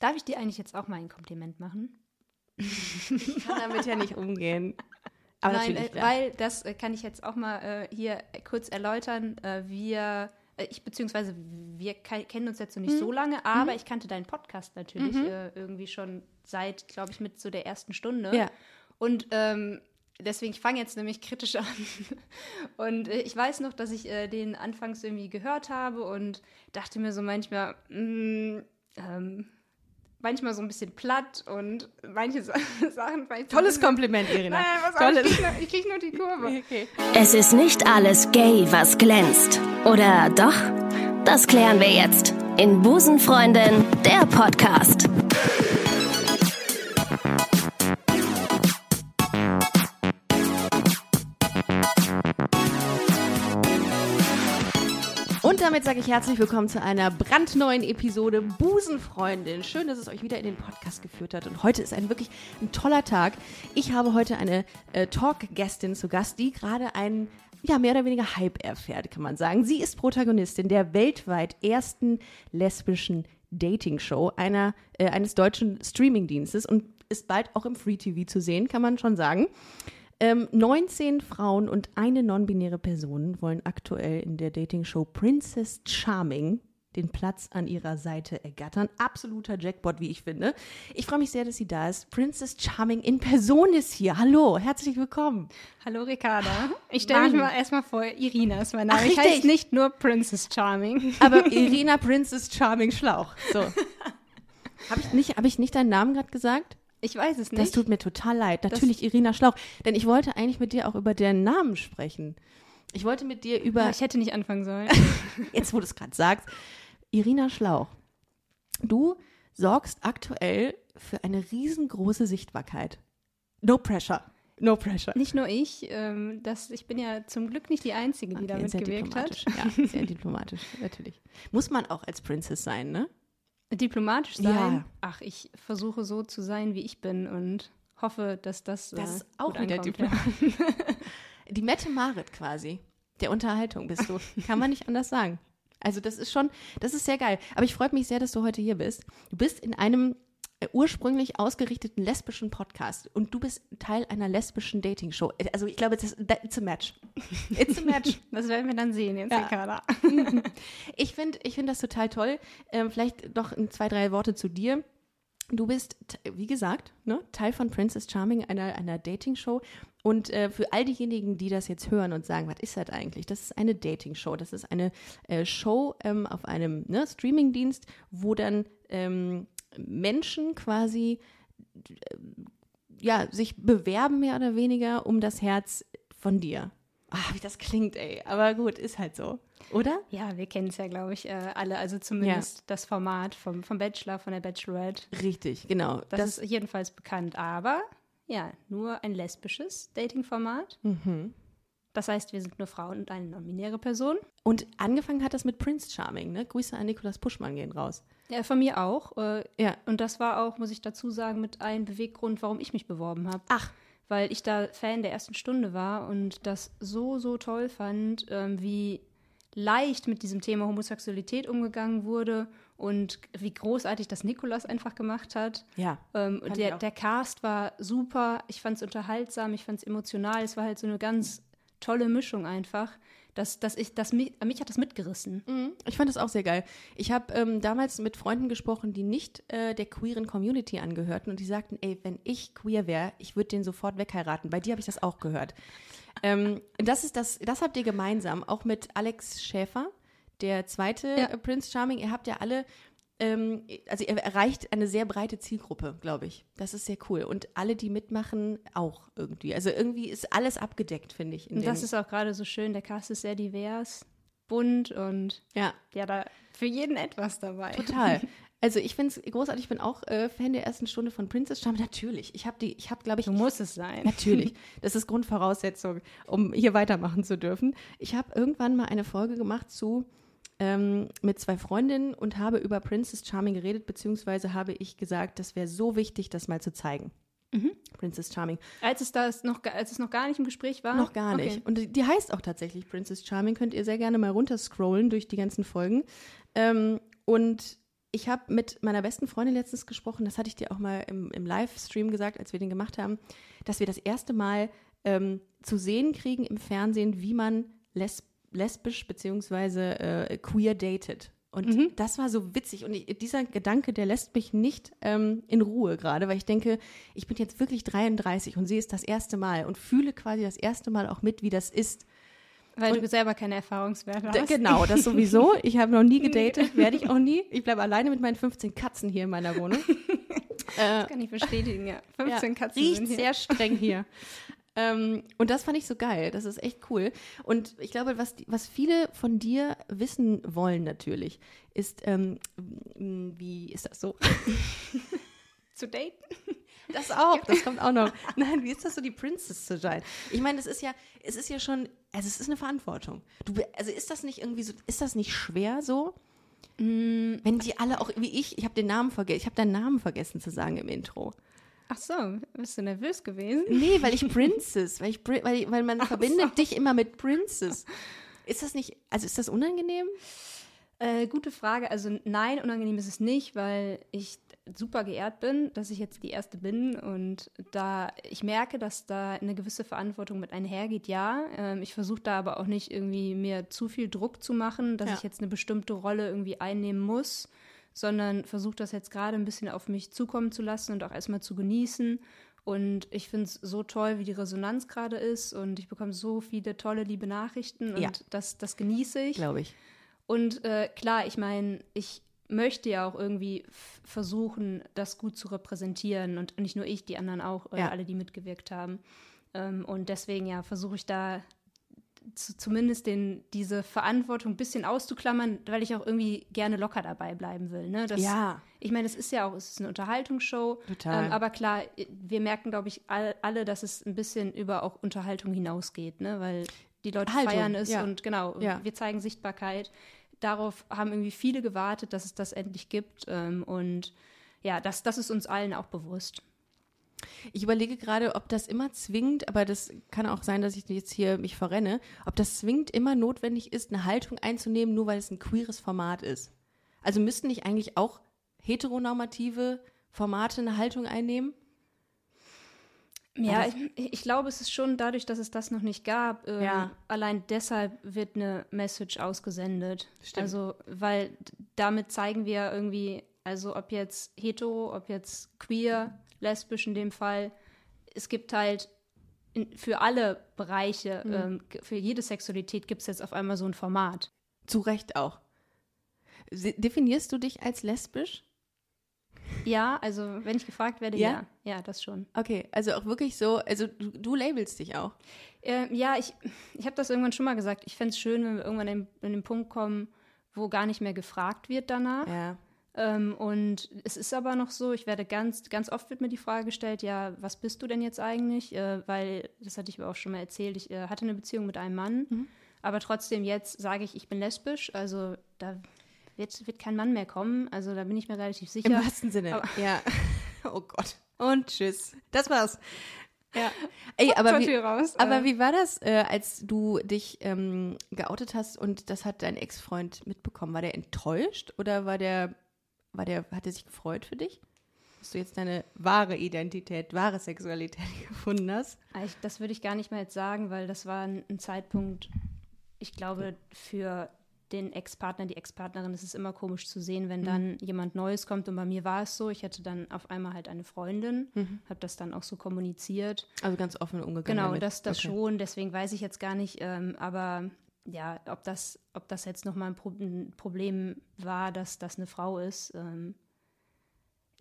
Darf ich dir eigentlich jetzt auch mal ein Kompliment machen? Ich kann damit ja nicht umgehen. Aber Nein, äh, weil das äh, kann ich jetzt auch mal äh, hier kurz erläutern. Äh, wir, äh, ich beziehungsweise wir ke- kennen uns jetzt noch nicht so lange, aber ich kannte deinen Podcast natürlich äh, irgendwie schon seit, glaube ich, mit so der ersten Stunde. Ja. Und ähm, deswegen, ich fange jetzt nämlich kritisch an. Und äh, ich weiß noch, dass ich äh, den anfangs irgendwie gehört habe und dachte mir so manchmal, mh, ähm, manchmal so ein bisschen platt und manche Sa- Sachen vielleicht Tolles Kompliment, Irina. Nein, was Tolles. Tolles. Ich krieg, nur, ich krieg nur die Kurve. Okay. Es ist nicht alles gay, was glänzt. Oder doch? Das klären wir jetzt in Busenfreundin, der Podcast. Damit sage ich herzlich willkommen zu einer brandneuen Episode Busenfreundin. Schön, dass es euch wieder in den Podcast geführt hat. Und heute ist ein wirklich ein toller Tag. Ich habe heute eine äh, Talk-Gästin zu Gast, die gerade einen ja, mehr oder weniger Hype erfährt, kann man sagen. Sie ist Protagonistin der weltweit ersten lesbischen Dating-Show einer, äh, eines deutschen Streaming-Dienstes und ist bald auch im Free TV zu sehen, kann man schon sagen. Ähm, 19 Frauen und eine non-binäre Person wollen aktuell in der Dating-Show Princess Charming den Platz an ihrer Seite ergattern. Absoluter Jackpot, wie ich finde. Ich freue mich sehr, dass sie da ist. Princess Charming in Person ist hier. Hallo, herzlich willkommen. Hallo Ricarda. Ich stelle mich mal erstmal vor, Irina ist mein Name. Ach, ich heiße nicht nur Princess Charming. Aber Irina Princess Charming Schlauch. So. Habe ich, nicht- hab ich nicht deinen Namen gerade gesagt? Ich weiß es nicht. Das tut mir total leid. Natürlich Irina Schlauch. Denn ich wollte eigentlich mit dir auch über deinen Namen sprechen. Ich wollte mit dir über ich hätte nicht anfangen sollen. jetzt wo du es gerade sagst, Irina Schlauch, du sorgst aktuell für eine riesengroße Sichtbarkeit. No pressure. No pressure. nicht nur ich, ähm, das, ich bin ja zum Glück nicht die Einzige, die Okay, damit sehr gewirkt hat. Ja, sehr diplomatisch, natürlich. Muss man auch als Princess sein, ne? Diplomatisch sein. Ja. Ach, ich versuche so zu sein, wie ich bin und hoffe, dass das. Das äh, ist auch wieder diplomatisch. Die Mette Marit quasi. Der Unterhaltung bist du. Kann man nicht anders sagen. Also das ist schon, das ist sehr geil. Aber ich freue mich sehr, dass du heute hier bist. Du bist in einem ursprünglich ausgerichteten lesbischen Podcast und du bist Teil einer lesbischen Dating-Show. Also ich glaube, das, that, it's a match. It's a match. Das werden wir dann sehen jetzt, Ja. Ich finde ich find das total toll. Ähm, vielleicht doch zwei, drei Worte zu dir. Du bist, wie gesagt, ne, Teil von Princess Charming, einer, einer Dating-Show. Und äh, für all diejenigen, die das jetzt hören und sagen, was ist das eigentlich? Das ist eine Dating-Show. Das ist eine äh, Show ähm, auf einem ne, Streaming-Dienst, wo dann ähm, Menschen quasi ja, sich bewerben, mehr oder weniger, um das Herz von dir. Ach, wie das klingt, ey. Aber gut, ist halt so. Oder? Ja, wir kennen es ja, glaube ich, äh, alle. Also zumindest das Format vom, vom Bachelor, von der Bachelorette. Richtig, genau. Das, ist jedenfalls bekannt. Aber ja, nur ein lesbisches Dating-Format. Mhm. Das heißt, wir sind nur Frauen und eine non-binäre Person. Und angefangen hat das mit Prince Charming, ne? Grüße an Nikolas Puschmann gehen raus. Ja, von mir auch. Äh, Ja. Und das war auch, muss ich dazu sagen, mit einem Beweggrund, warum ich mich beworben habe. Ach. Weil ich da Fan der ersten Stunde war und das so, so toll fand, ähm, wie leicht mit diesem Thema Homosexualität umgegangen wurde und wie großartig das Nikolas einfach gemacht hat. Ja. Ähm, der, der Cast war super, ich fand es unterhaltsam, ich fand es emotional, es war halt so eine ganz tolle Mischung einfach. Das, das ich, das, mich, mich hat das mitgerissen. Mhm. Ich fand das auch sehr geil. Ich habe ähm, damals mit Freunden gesprochen, die nicht äh, der queeren Community angehörten und die sagten, ey, wenn ich queer wäre, ich würde den sofort wegheiraten. Bei dir habe ich das auch gehört. ähm, das ist das, das habt ihr gemeinsam, auch mit Alex Schäfer, der zweite Ja. äh, Prince Charming. Ihr habt ja alle, ähm, also ihr erreicht eine sehr breite Zielgruppe, glaube ich. Das ist sehr cool. Und alle, die mitmachen, auch irgendwie. Also irgendwie ist alles abgedeckt, finde ich. Und das ist auch gerade so schön, der Cast ist sehr divers, bunt und ja. ja, da für jeden etwas dabei. Total. Also ich finde es großartig. Ich bin auch äh, Fan der ersten Stunde von Princess Charming. Natürlich. Ich habe die, ich habe, glaube ich, So muss es sein. natürlich. Das ist Grundvoraussetzung, um hier weitermachen zu dürfen. Ich habe irgendwann mal eine Folge gemacht zu ähm, mit zwei Freundinnen und habe über Princess Charming geredet, beziehungsweise habe ich gesagt, das wäre so wichtig, das mal zu zeigen. Princess Charming. Als es, das noch, als es noch gar nicht im Gespräch war? Noch gar nicht. Okay. Und die- die heißt auch tatsächlich Princess Charming. Könnt ihr sehr gerne mal runterscrollen durch die ganzen Folgen. Ähm, und ich habe mit meiner besten Freundin letztens gesprochen, das hatte ich dir auch mal im, im Livestream gesagt, als wir den gemacht haben, dass wir das erste Mal ähm, zu sehen kriegen im Fernsehen, wie man lesb lesbisch beziehungsweise äh, queer datet. Und Mhm. das war so witzig. Und ich, dieser Gedanke, der lässt mich nicht ähm, in Ruhe gerade, weil ich denke, ich bin jetzt wirklich 33 und sehe es das erste Mal und fühle quasi das erste Mal auch mit, wie das ist. Weil du selber keine Erfahrungswerte hast. genau, das sowieso. Ich habe noch nie gedatet, werde ich auch nie. Ich bleibe alleine mit meinen 15 Katzen hier in meiner Wohnung. Das kann ich bestätigen, ja. 15 ja, Katzen riecht sind hier. sehr streng hier. Ähm, und das fand ich so geil. Das ist echt cool. Und ich glaube, was, was viele von dir wissen wollen natürlich, ist, ähm, wie ist das so? Zu daten? Das auch, das kommt auch noch. Nein, wie ist das so, die Princess zu sein? Ich meine, es ist ja, es ist ja schon, also es ist eine Verantwortung. Du, also ist das nicht irgendwie so, ist das nicht schwer so? Wenn die alle auch, wie ich, ich habe den Namen vergessen, ich habe deinen Namen vergessen zu sagen im Intro. Ach so, bist du nervös gewesen? Nee, weil ich Princess, weil ich, weil, weil man verbindet dich immer mit Princess. Ist das nicht, also ist das unangenehm? Äh, gute Frage. Also nein, unangenehm ist es nicht, weil ich super geehrt bin, dass ich jetzt die Erste bin und da ich merke, dass da eine gewisse Verantwortung mit einhergeht, ja. Ähm, ich versuche da aber auch nicht irgendwie mir zu viel Druck zu machen, dass Ja. ich jetzt eine bestimmte Rolle irgendwie einnehmen muss, sondern versuche das jetzt gerade ein bisschen auf mich zukommen zu lassen und auch erstmal zu genießen. Und ich finde es so toll, wie die Resonanz gerade ist und ich bekomme so viele tolle, liebe Nachrichten und Ja. das, das genieße ich. Glaube ich. Und äh, klar, ich meine, ich möchte ja auch irgendwie versuchen, das gut zu repräsentieren und nicht nur ich, die anderen auch, äh, Ja. alle, die mitgewirkt haben. Ähm, und deswegen ja versuche ich da zu, zumindest den, diese Verantwortung ein bisschen auszuklammern, weil ich auch irgendwie gerne locker dabei bleiben will. Ne? Das, Ja. Ich meine, es ist ja auch, es ist eine Unterhaltungsshow. Total. Ähm, aber klar, wir merken, glaube ich, all, alle, dass es ein bisschen über auch Unterhaltung hinausgeht, ne? weil die Leute Haltung, feiern es ja. und genau, Ja. wir zeigen Sichtbarkeit. Darauf haben irgendwie viele gewartet, dass es das endlich gibt. Ähm, und ja, das, das ist uns allen auch bewusst. Ich überlege gerade, ob das immer zwingend, aber das kann auch sein, dass ich jetzt hier mich verrenne, ob das zwingend immer notwendig ist, eine Haltung einzunehmen, nur weil es ein queeres Format ist. Also müssten nicht eigentlich auch heteronormative Formate eine Haltung einnehmen? Ja, ich, ich glaube, es ist schon dadurch, dass es das noch nicht gab. Ähm, Ja. Allein deshalb wird eine Message ausgesendet. Stimmt. Also, weil damit zeigen wir irgendwie, also ob jetzt hetero, ob jetzt queer, lesbisch in dem Fall, es gibt halt in, für alle Bereiche, Mhm. ähm, für jede Sexualität gibt es jetzt auf einmal so ein Format. Zu Recht auch. Definierst du dich als lesbisch? Ja, also wenn ich gefragt werde, Ja? ja, ja, das schon. Okay, also auch wirklich so, also du, du labelst dich auch. Ähm, ja, ich, ich habe das irgendwann schon mal gesagt. Ich fände es schön, wenn wir irgendwann in, in den Punkt kommen, wo gar nicht mehr gefragt wird danach. Ja. Ähm, und es ist aber noch so, ich werde ganz, ganz oft wird mir die Frage gestellt, ja, was bist du denn jetzt eigentlich? Äh, weil, das hatte ich mir auch schon mal erzählt, ich äh, hatte eine Beziehung mit einem Mann, Mhm. aber trotzdem jetzt sage ich, ich bin lesbisch, also da wird, wird kein Mann mehr kommen, also da bin ich mir relativ sicher. Im wahrsten Sinne. Aber- ja. Oh Gott. Und tschüss. Das war's. Ja. Ey, aber wie, raus. aber Äh, wie war das, äh, als du dich ähm, geoutet hast und das hat dein Ex-Freund mitbekommen? War der enttäuscht oder war der, war der, hat er sich gefreut für dich? Dass du jetzt deine wahre Identität, wahre Sexualität gefunden hast? Ich, das würde ich gar nicht mehr jetzt sagen, weil das war ein, ein Zeitpunkt, ich glaube, für den Ex-Partner, die Ex-Partnerin ist es immer komisch zu sehen, wenn dann jemand Neues kommt. Und bei mir war es so, ich hatte dann auf einmal halt eine Freundin, habe das dann auch so kommuniziert. Also ganz offen umgegangen. Genau, damit. das, das Okay. schon, deswegen weiß ich jetzt gar nicht, ähm, aber ja, ob das, ob das jetzt nochmal ein, Pro ein Problem war, dass das eine Frau ist. Ähm,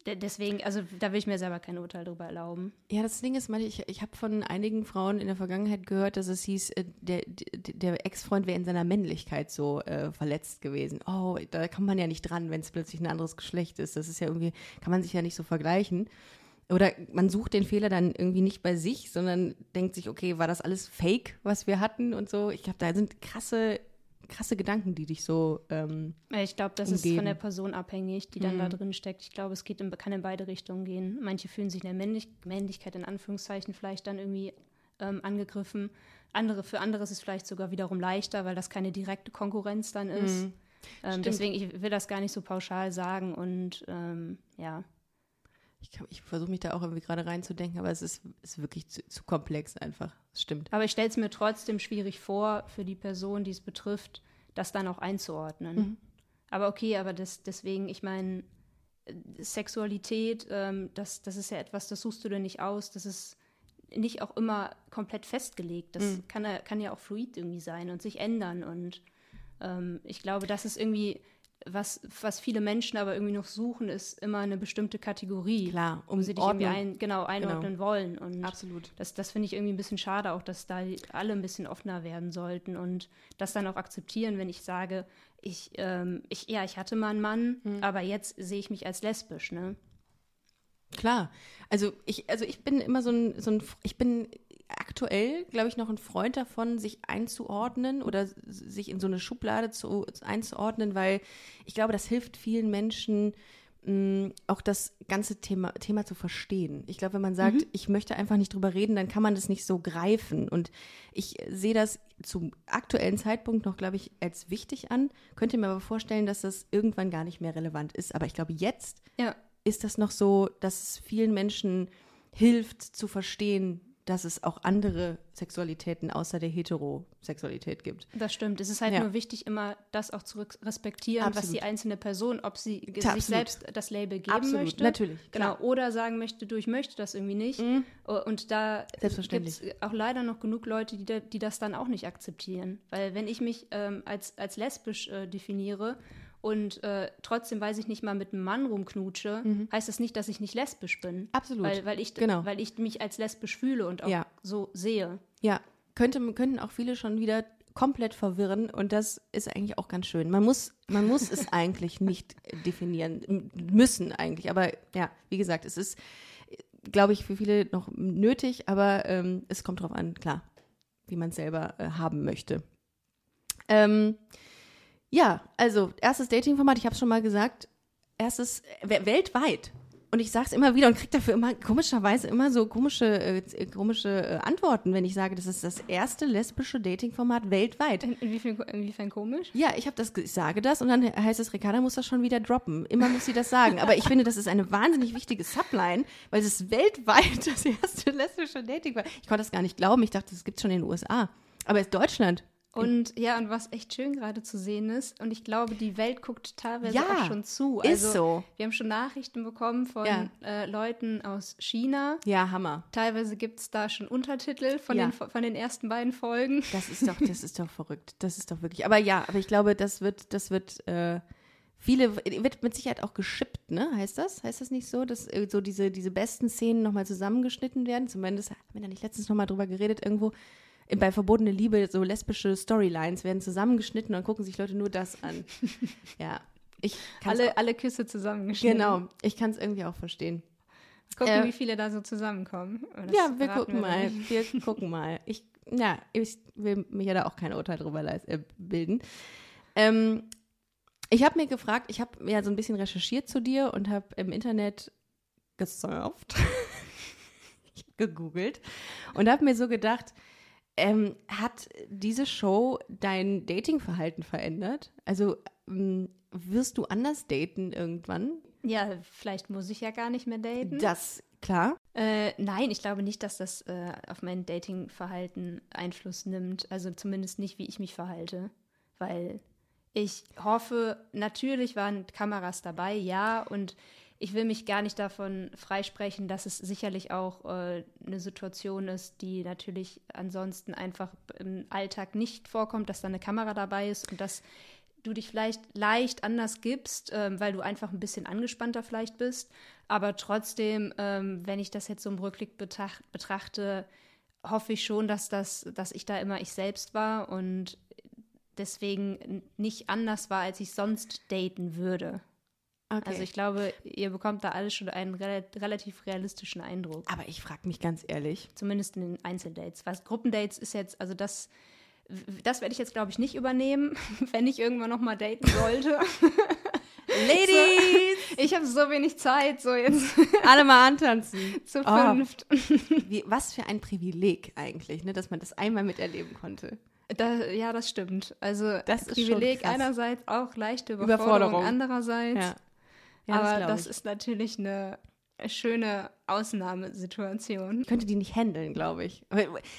de deswegen, also da will ich mir selber kein Urteil darüber erlauben. Ja, das Ding ist, ich, ich habe von einigen Frauen in der Vergangenheit gehört, dass es hieß, äh, der, der, der Ex-Freund wäre in seiner Männlichkeit so äh, verletzt gewesen. Oh, da kann man ja nicht dran, wenn es plötzlich ein anderes Geschlecht ist. Das ist ja irgendwie, kann man sich ja nicht so vergleichen. Oder man sucht den Fehler dann irgendwie nicht bei sich, sondern denkt sich, okay, war das alles Fake, was wir hatten und so. Ich glaube, da sind krasse, krasse Gedanken, die dich so ähm, Ich glaube, das ist umgeben. von der Person abhängig, die dann da drin steckt. Ich glaube, es geht in, kann in beide Richtungen gehen. Manche fühlen sich in der Männlich Männlichkeit in Anführungszeichen vielleicht dann irgendwie ähm, angegriffen. Andere, für andere ist es vielleicht sogar wiederum leichter, weil das keine direkte Konkurrenz dann ist. Ähm, deswegen, ich will das gar nicht so pauschal sagen und ähm, ja. Ich, ich versuche mich da auch irgendwie gerade reinzudenken, aber es ist, ist wirklich zu, zu komplex einfach. Das stimmt. Aber ich stelle es mir trotzdem schwierig vor, für die Person, die es betrifft, das dann auch einzuordnen. Mhm. Aber okay, aber das, deswegen, ich meine, Sexualität, ähm, das, das ist ja etwas, das suchst du dir nicht aus, das ist nicht auch immer komplett festgelegt. Das mhm. kann, kann ja auch fluid irgendwie sein und sich ändern. Und ähm, ich glaube, das ist irgendwie was, was viele Menschen aber irgendwie noch suchen, ist immer eine bestimmte Kategorie. Klar, um sie dich irgendwie ein, genau, einordnen genau. wollen. Und Absolut. Das, das finde ich irgendwie ein bisschen schade, auch dass da alle ein bisschen offener werden sollten und das dann auch akzeptieren, wenn ich sage, ich, ähm, ich ja, ich hatte mal einen Mann, mhm. aber jetzt sehe ich mich als lesbisch, ne? Klar. Also ich, also ich bin immer so ein, so ein ich bin aktuell, glaube ich, noch ein Freund davon, sich einzuordnen oder sich in so eine Schublade zu, einzuordnen, weil ich glaube, das hilft vielen Menschen, mh, auch das ganze Thema, Thema zu verstehen. Ich glaube, wenn man sagt, mhm. ich möchte einfach nicht drüber reden, dann kann man das nicht so greifen. Und ich sehe das zum aktuellen Zeitpunkt noch, glaube ich, als wichtig an. Könnte mir aber vorstellen, dass das irgendwann gar nicht mehr relevant ist. Aber ich glaube, jetzt ja. ist das noch so, dass es vielen Menschen hilft zu verstehen, dass es auch andere Sexualitäten außer der Heterosexualität gibt. Das stimmt. Es ist halt ja. nur wichtig, immer das auch zu respektieren, Absolut. was die einzelne Person, ob sie Absolut. sich selbst das Label geben Absolut. möchte. Natürlich. Genau. Oder sagen möchte, du, ich möchte das irgendwie nicht. Mhm. Und da gibt es auch leider noch genug Leute, die, da, die das dann auch nicht akzeptieren. Weil wenn ich mich ähm, als, als lesbisch äh, definiere, und äh, trotzdem, weiß ich nicht mal mit einem Mann rumknutsche, mhm. heißt das nicht, dass ich nicht lesbisch bin. Absolut. Weil, weil, ich, genau. weil ich mich als lesbisch fühle und auch ja. so sehe. Ja, Könnte, könnten auch viele schon wieder komplett verwirren und das ist eigentlich auch ganz schön. Man muss, man muss es eigentlich nicht definieren, müssen eigentlich, aber ja, wie gesagt, es ist, glaube ich, für viele noch nötig, aber ähm, es kommt drauf an, klar, wie man es selber äh, haben möchte. Ähm, ja, also erstes Dating-Format, ich habe es schon mal gesagt, erstes weltweit. Und ich sage es immer wieder und kriege dafür immer komischerweise immer so komische, äh, komische äh, Antworten, wenn ich sage, das ist das erste lesbische Dating-Format weltweit. In, inwiefern, inwiefern komisch? Ja, ich habe das, ich sage das und dann heißt es, Ricarda muss das schon wieder droppen. Immer muss sie das sagen. Aber ich finde, das ist eine wahnsinnig wichtige Subline, weil es ist weltweit das erste lesbische Dating-Format. Ich konnte das gar nicht glauben. Ich dachte, das gibt es schon in den USA. Aber es ist Deutschland. Und ja, und was echt schön gerade zu sehen ist, und ich glaube, die Welt guckt teilweise ja, auch schon zu. Also, ist so. Wir haben schon Nachrichten bekommen von ja. äh, Leuten aus China. Ja, Hammer. Teilweise gibt es da schon Untertitel von, ja. den, von den ersten beiden Folgen. Das ist doch, das ist doch verrückt. Das ist doch wirklich. Aber ja, aber ich glaube, das wird, das wird. Äh, viele, wird mit Sicherheit auch geschippt, ne? Heißt das? Heißt das nicht so, dass äh, so diese, diese besten Szenen nochmal zusammengeschnitten werden? Zumindest haben wir da nicht letztens nochmal drüber geredet, irgendwo bei Verbotene Liebe so lesbische Storylines werden zusammengeschnitten und gucken sich Leute nur das an. ja. Ich alle, auch, alle Küsse zusammengeschnitten. Genau, ich kann es irgendwie auch verstehen. Gucken, äh, wie viele da so zusammenkommen. Ja, wir gucken wir mal. Wir gucken mal. Ich, ja, ich will mir ja da auch kein Urteil drüber äh, bilden. Ähm, ich habe mir gefragt, ich habe ja so ein bisschen recherchiert zu dir und habe im Internet gesurft, gegoogelt und habe mir so gedacht, ähm, hat diese Show dein Datingverhalten verändert? Also ähm, wirst du anders daten irgendwann? Ja, vielleicht muss ich ja gar nicht mehr daten. Das, klar. Äh, nein, ich glaube nicht, dass das äh, auf mein Datingverhalten Einfluss nimmt. Also zumindest nicht, wie ich mich verhalte. Weil ich hoffe, natürlich waren Kameras dabei, ja, und ich will mich gar nicht davon freisprechen, dass es sicherlich auch äh, eine Situation ist, die natürlich ansonsten einfach im Alltag nicht vorkommt, dass da eine Kamera dabei ist und dass du dich vielleicht leicht anders gibst, ähm, weil du einfach ein bisschen angespannter vielleicht bist. Aber trotzdem, ähm, wenn ich das jetzt so im Rückblick betracht, betrachte, hoffe ich schon, dass, das, dass ich da immer ich selbst war und deswegen nicht anders war, als ich sonst daten würde. Okay. Also ich glaube, ihr bekommt da alles schon einen re relativ realistischen Eindruck. Aber ich frage mich ganz ehrlich. Zumindest in den Einzeldates. Was Gruppendates ist jetzt, also das, das werde ich jetzt, glaube ich, nicht übernehmen, wenn ich irgendwann noch mal daten sollte. Ladies! So, ich habe so wenig Zeit, so jetzt. Alle mal antanzen. Zu fünft. Oh. Wie, was für ein Privileg eigentlich, ne, dass man das einmal miterleben konnte. Da, ja, das stimmt. Also Das Privileg einerseits, auch leichte Überforderung, Überforderung. andererseits. Ja. Ja, aber das ich. ist natürlich eine schöne Ausnahmesituation. Ich könnte die nicht handeln, glaube ich.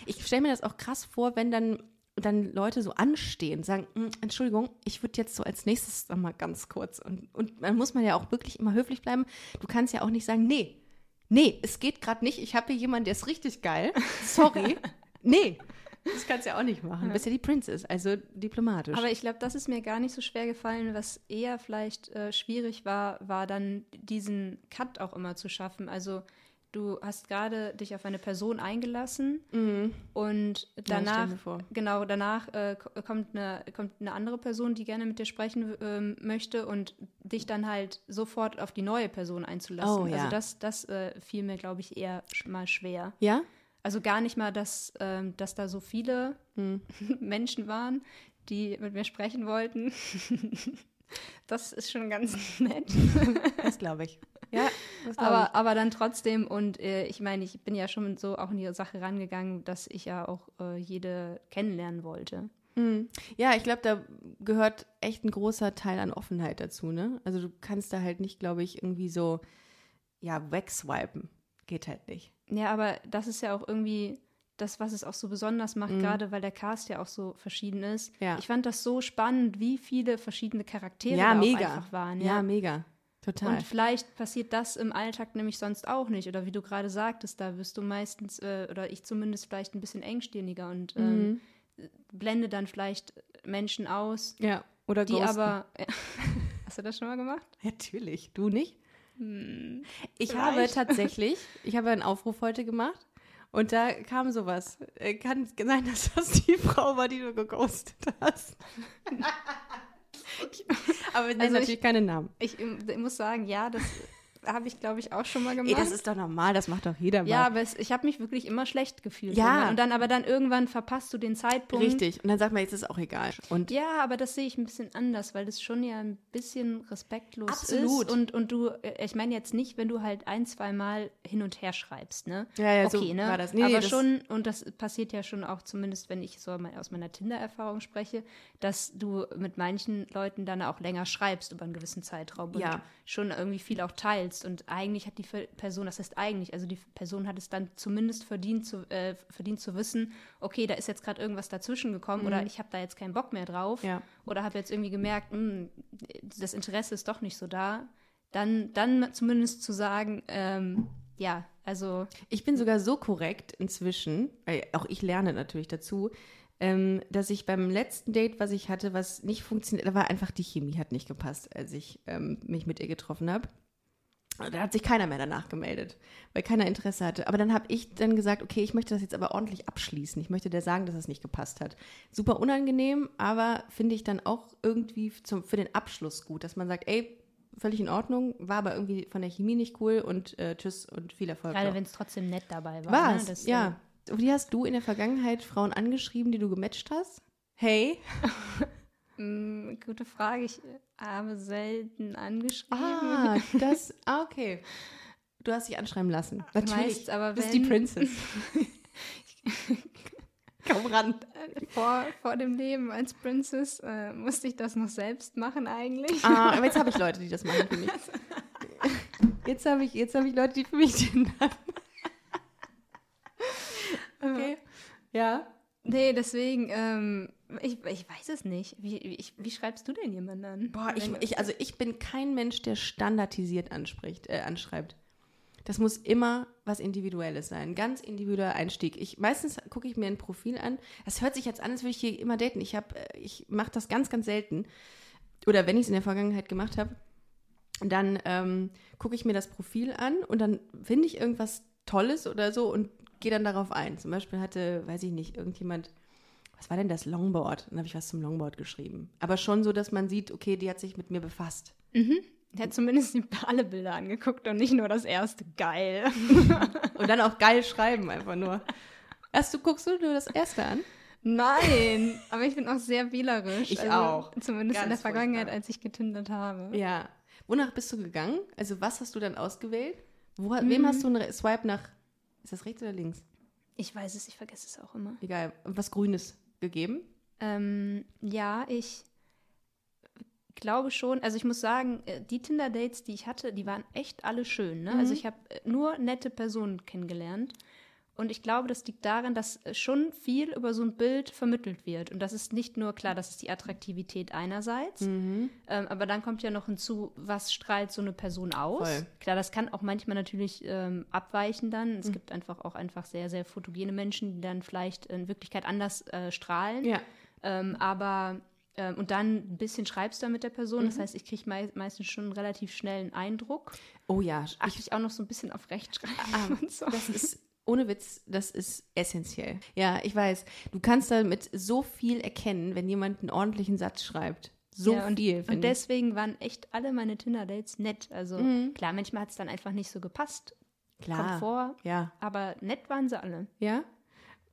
Ich stelle mir das auch krass vor, wenn dann, dann Leute so anstehen, sagen, "Mm, Entschuldigung, ich würde jetzt so als nächstes noch mal ganz kurz. Und, und dann muss man ja auch wirklich immer höflich bleiben. Du kannst ja auch nicht sagen, nee, nee, es geht gerade nicht. Ich habe hier jemanden, der ist richtig geil. Sorry. nee. Das kannst du ja auch nicht machen. Du bist ja die Princess, also diplomatisch. Aber ich glaube, das ist mir gar nicht so schwer gefallen. Was eher vielleicht äh, schwierig war, war dann diesen Cut auch immer zu schaffen. Also du hast gerade dich auf eine Person eingelassen und stell danach, vor. genau, danach äh, ko- kommt, eine, kommt eine andere Person, die gerne mit dir sprechen ähm, möchte und dich dann halt sofort auf die neue Person einzulassen. Oh, ja. Also das, das äh, fiel mir, glaube ich, eher mal schwer. ja? Also gar nicht mal, dass, ähm, dass da so viele Menschen waren, die mit mir sprechen wollten. Das ist schon ganz nett. Das glaube ich. Ja, das glaub Aber, aber dann trotzdem, und äh, ich meine, ich bin ja schon so auch in die Sache rangegangen, dass ich ja auch äh, jede kennenlernen wollte. Ja, ich glaube, da gehört echt ein großer Teil an Offenheit dazu, ne? Also du kannst da halt nicht, glaube ich, irgendwie so, ja, wegswipen. Geht halt nicht. Ja, aber das ist ja auch irgendwie das, was es auch so besonders macht, gerade weil der Cast ja auch so verschieden ist. Mhm. Ja. Ich fand das so spannend, wie viele verschiedene Charaktere ja, da einfach waren. ja. mega. Total. Und vielleicht passiert das im Alltag nämlich sonst auch nicht. Oder wie du gerade sagtest, da wirst du meistens, äh, oder ich zumindest vielleicht ein bisschen engstirniger und ähm, Mhm. blende dann vielleicht Menschen aus, ja, oder die ghosten. aber. Hast du das schon mal gemacht? Natürlich. Du nicht? Ich Hm, vielleicht. habe tatsächlich, ich habe einen Aufruf heute gemacht und da kam sowas. Äh, Kann sein, dass das die Frau war, die du geghostet hast. Aber wir nennen Also ich- natürlich keine Namen. Ich, ich muss sagen, ja, das habe ich, glaube ich, auch schon mal gemacht. Ey, das ist doch normal, das macht doch jeder mal. ja, aber es, ich habe mich wirklich immer schlecht gefühlt. Ja. irgendwann. Und dann, aber dann irgendwann verpasst du den Zeitpunkt. Richtig. Und dann sagt man, jetzt ist es auch egal. Und Ja, aber das sehe ich ein bisschen anders, weil das schon ja ein bisschen respektlos Absolut. ist. Und, und du, äh, ich meine jetzt nicht, wenn du halt ein, zwei Mal hin und her schreibst, ne? Ja, ja, so okay, ne? war das. Nee, aber das- schon, und das passiert ja schon auch, zumindest wenn ich so mal aus meiner Tinder-Erfahrung spreche, dass du mit manchen Leuten dann auch länger schreibst über einen gewissen Zeitraum und Ja. schon irgendwie viel auch teilst. Und eigentlich hat die Person, das heißt eigentlich, also die Person hat es dann zumindest verdient zu, äh, verdient zu wissen, okay, da ist jetzt gerade irgendwas dazwischen gekommen oder ich habe da jetzt keinen Bock mehr drauf Mhm. Ja. oder habe jetzt irgendwie gemerkt, hm, das Interesse ist doch nicht so da, dann, dann zumindest zu sagen, ähm, ja, also Ich bin sogar so korrekt inzwischen, weil auch ich lerne natürlich dazu, ähm, dass ich beim letzten Date, was ich hatte, was nicht funktioniert, da war einfach die Chemie hat nicht gepasst, als ich ähm, mich mit ihr getroffen habe. Da hat sich keiner mehr danach gemeldet, weil keiner Interesse hatte. Aber dann habe ich dann gesagt, okay, ich möchte das jetzt aber ordentlich abschließen. Ich möchte der sagen, dass es nicht gepasst hat. Super unangenehm, aber finde ich dann auch irgendwie zum, für den Abschluss gut, dass man sagt, ey, völlig in Ordnung, war aber irgendwie von der Chemie nicht cool und äh, tschüss und viel Erfolg. gerade wenn es trotzdem nett dabei war. Was? Ne? Das, ja. Wie hast du in der Vergangenheit Frauen angeschrieben, die du gematcht hast? Hey. Äh, mh, gute Frage, ich habe selten angeschrieben. Ah, das. Ah, okay. Du hast dich anschreiben lassen. Natürlich. Meist, aber Du bist wenn- die Princess. Komm ran. Vor, vor dem Leben als Princess äh, musste ich das noch selbst machen eigentlich. Ah, aber jetzt habe ich Leute, die das machen für mich. Jetzt habe ich, jetzt habe ich Leute, die für mich tindern. Okay. Ja. Nee, deswegen, ähm, ich, ich weiß es nicht. Wie, ich, wie schreibst du denn jemanden an? Boah, ich, ich, also ich bin kein Mensch, der standardisiert anspricht, äh, anschreibt. Das muss immer was Individuelles sein. Ganz individueller Einstieg. Ich, meistens gucke ich mir ein Profil an. Das hört sich jetzt an, als würde ich hier immer daten. Ich, hab, äh, ich mache das ganz, ganz selten. Oder wenn ich es in der Vergangenheit gemacht habe, dann ähm, gucke ich mir das Profil an und dann finde ich irgendwas Tolles oder so und gehe dann darauf ein. Zum Beispiel hatte, weiß ich nicht, irgendjemand, was war denn das Longboard? Dann habe ich was zum Longboard geschrieben. Aber schon so, dass man sieht, okay, die hat sich mit mir befasst. Ich hätte zumindest alle Bilder angeguckt und nicht nur das erste. Geil. Und dann auch geil schreiben einfach nur. Erst du guckst du nur das erste an? Nein, aber ich bin auch sehr wählerisch. Ich also, auch. Zumindest in Ganz der Vergangenheit, furchtbar. als ich getindert habe. Ja. Wonach bist du gegangen? Also was hast du dann ausgewählt? Wo, Wem hast du einen Swipe nach, ist das rechts oder links? Ich weiß es, ich vergesse es auch immer. Egal, was Grünes gegeben? Ähm, ja, ich glaube schon. Also ich muss sagen, äh, die Tinder-Dates, die ich hatte, die waren echt alle schön. Ne? Also ich habe äh, nur nette Personen kennengelernt. Und ich glaube, das liegt daran, dass äh, schon viel über so ein Bild vermittelt wird. Und das ist nicht nur klar, das ist die Attraktivität einerseits, ähm, aber dann kommt ja noch hinzu, was strahlt so eine Person aus. Voll. Klar, das kann auch manchmal natürlich ähm, abweichen dann. Es gibt einfach auch einfach sehr, sehr fotogene Menschen, die dann vielleicht in Wirklichkeit anders äh, strahlen. Ja. Ähm, aber ähm, und dann ein bisschen schreibst du dann mit der Person. Das heißt, ich kriege mei meistens schon einen relativ schnellen Eindruck. Oh ja, Achte ich auch noch so ein bisschen auf Rechtschreibung Ah, und so. Das ist ohne Witz, das ist essentiell. Ja, ich weiß. Du kannst damit so viel erkennen, wenn jemand einen ordentlichen Satz schreibt. So ja, und, viel. Und finde ich. deswegen waren echt alle meine Tinder-Dates nett. Also klar, manchmal hat es dann einfach nicht so gepasst. Klar. Kommt vor. Ja. Aber nett waren sie alle. Ja.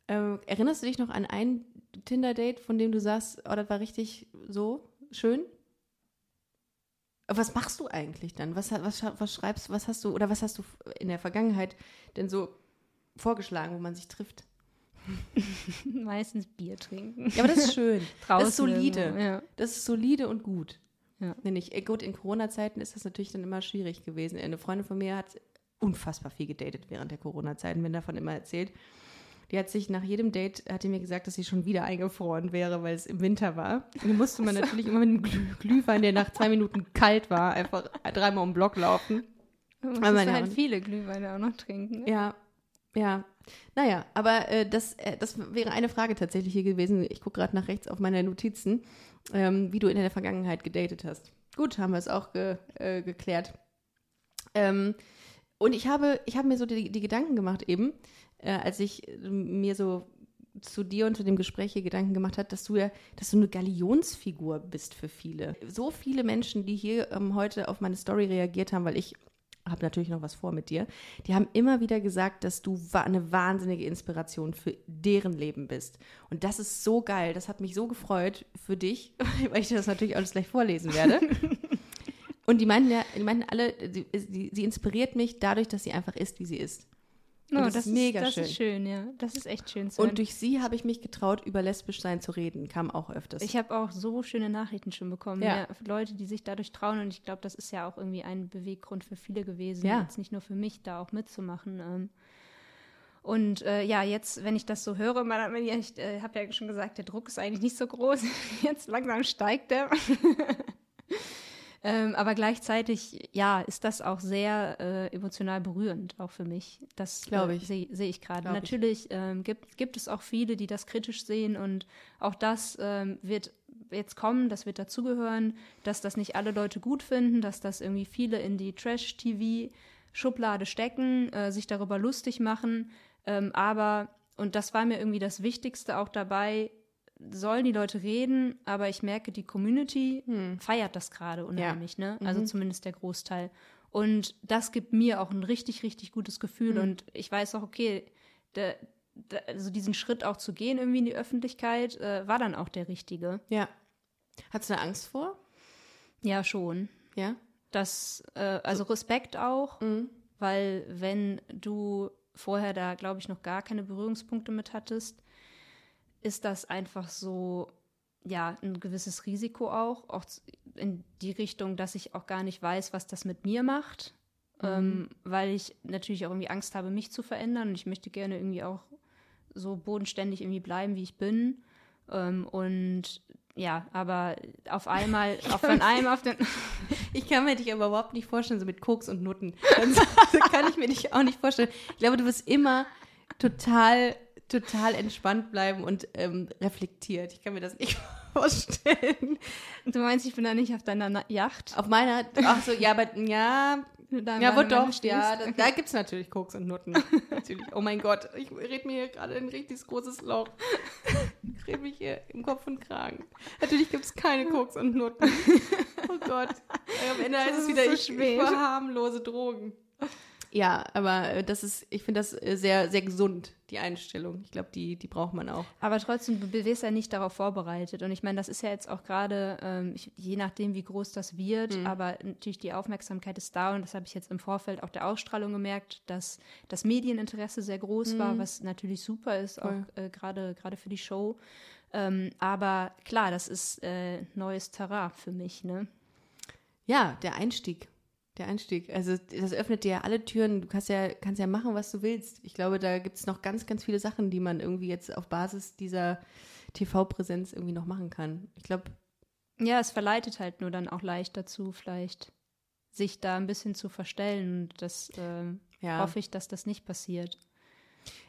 Ähm, erinnerst du dich noch an ein Tinder-Date, von dem du sagst, oh, das war richtig so schön? Was machst du eigentlich dann? Was, was, was schreibst was hast du oder was hast du in der Vergangenheit denn so vorgeschlagen, wo man sich trifft? Meistens Bier trinken. Ja, aber das ist schön. Draußen das ist solide. ja. Das ist solide und gut. Ja. Ich. Äh, Gut, in Corona-Zeiten ist das natürlich dann immer schwierig gewesen. Eine Freundin von mir hat unfassbar viel gedatet während der Corona-Zeiten, wenn davon immer erzählt. Die hat sich nach jedem Date, hat die mir gesagt, dass sie schon wieder eingefroren wäre, weil es im Winter war. Und dann musste man natürlich immer mit einem Glüh Glühwein, der nach zwei Minuten kalt war, einfach dreimal um den Block laufen. Man Aber muss meine halt viele Glühweine auch noch trinken. Ne? Ja, ja. Naja, aber äh, das, äh, das wäre eine Frage tatsächlich hier gewesen. Ich gucke gerade nach rechts auf meine Notizen, ähm, wie du in der Vergangenheit gedatet hast. Gut, haben wir es auch ge, äh, geklärt. Ähm, und ich habe, ich habe mir so die, die Gedanken gemacht eben, äh, als ich äh, mir so zu dir und zu dem Gespräch hier Gedanken gemacht hat, dass du ja, dass du eine Galionsfigur bist für viele. So viele Menschen, die hier ähm, heute auf meine Story reagiert haben, weil ich habe natürlich noch was vor mit dir, die haben immer wieder gesagt, dass du eine wahnsinnige Inspiration für deren Leben bist. Und das ist so geil. Das hat mich so gefreut für dich, weil ich dir das natürlich alles gleich vorlesen werde. Und die meinten ja, die meinten alle, sie, sie, sie inspiriert mich dadurch, dass sie einfach ist, wie sie ist. Oh, das, ist mega das schön. ist schön, ja. Das ist echt schön zu hören. Und durch sie habe ich mich getraut, über lesbisch sein zu reden. Kam auch öfters. Ich habe auch so schöne Nachrichten schon bekommen. Ja. Ja. Leute, die sich dadurch trauen. Und ich glaube, das ist ja auch irgendwie ein Beweggrund für viele gewesen. Ja. Jetzt nicht nur für mich, da auch mitzumachen. Ähm. Und äh, ja, jetzt, wenn ich das so höre, man- ich äh, habe ja schon gesagt, der Druck ist eigentlich nicht so groß. Jetzt langsam steigt der. ähm, aber gleichzeitig, ja, ist das auch sehr äh, emotional berührend, auch für mich. Das Glaube äh, ich. sehe seh ich gerade. Glaube ich. Natürlich ähm, gibt, gibt es auch viele, die das kritisch sehen und auch das ähm, wird jetzt kommen, das wird dazugehören, dass das nicht alle Leute gut finden, dass das irgendwie viele in die Trash-TV-Schublade stecken, äh, sich darüber lustig machen. Ähm, aber, und das war mir irgendwie das Wichtigste auch dabei, sollen die Leute reden, aber ich merke, die Community feiert das gerade unheimlich, ne? Also zumindest der Großteil. Und das gibt mir auch ein richtig, richtig gutes Gefühl. Und ich weiß auch, okay, der, der, also diesen Schritt auch zu gehen irgendwie in die Öffentlichkeit, äh, war dann auch der richtige. ja. Hast du da Angst vor? Ja, schon. Ja. Das, äh, also Respekt auch, weil wenn du vorher da, glaube ich, noch gar keine Berührungspunkte mit hattest, ist das einfach so, ja, ein gewisses Risiko auch, auch in die Richtung, dass ich auch gar nicht weiß, was das mit mir macht, ähm, weil ich natürlich auch irgendwie Angst habe, mich zu verändern und ich möchte gerne irgendwie auch so bodenständig irgendwie bleiben, wie ich bin. Ähm, und ja, aber auf einmal, auf von einem auf den. Ich kann mir dich aber überhaupt nicht vorstellen, so mit Koks und Nutten. Das, das kann ich mir dich auch nicht vorstellen. Ich glaube, du wirst immer total, total entspannt bleiben und ähm, reflektiert. Ich kann mir das nicht vorstellen. Du meinst, ich bin da nicht auf deiner Na Yacht? Auf meiner, ach so, ja, aber, ja, Da ja, wo doch, ja, da, da gibt es natürlich Koks und Nutten. natürlich. Oh mein Gott, ich rede mir hier gerade ein richtig großes Loch. Ich rede mich hier im Kopf und Kragen. Natürlich gibt es keine Koks und Nutten. Oh Gott. Am Ende heißt Das es ist wieder, so ich, ich verharmlose Drogen. Ja, aber äh, das ist, ich finde das äh, sehr, sehr gesund, die Einstellung. Ich glaube, die, die braucht man auch. Aber trotzdem, du wirst ja nicht darauf vorbereitet. Und ich meine, das ist ja jetzt auch gerade, ähm, je nachdem, wie groß das wird, aber natürlich die Aufmerksamkeit ist da. Und das habe ich jetzt im Vorfeld auch der Ausstrahlung gemerkt, dass das Medieninteresse sehr groß war, was natürlich super ist, auch äh, gerade gerade für die Show. Ähm, aber klar, das ist äh, neues Terrain für mich, ne? Ja, der Einstieg. Der Einstieg. Also das öffnet dir ja alle Türen. Du kannst ja, kannst ja machen, was du willst. Ich glaube, da gibt es noch ganz, ganz viele Sachen, die man irgendwie jetzt auf Basis dieser TV-Präsenz irgendwie noch machen kann. Ich glaube. Ja, es verleitet halt nur dann auch leicht dazu, vielleicht sich da ein bisschen zu verstellen. Und das äh, ja. hoffe ich, dass das nicht passiert.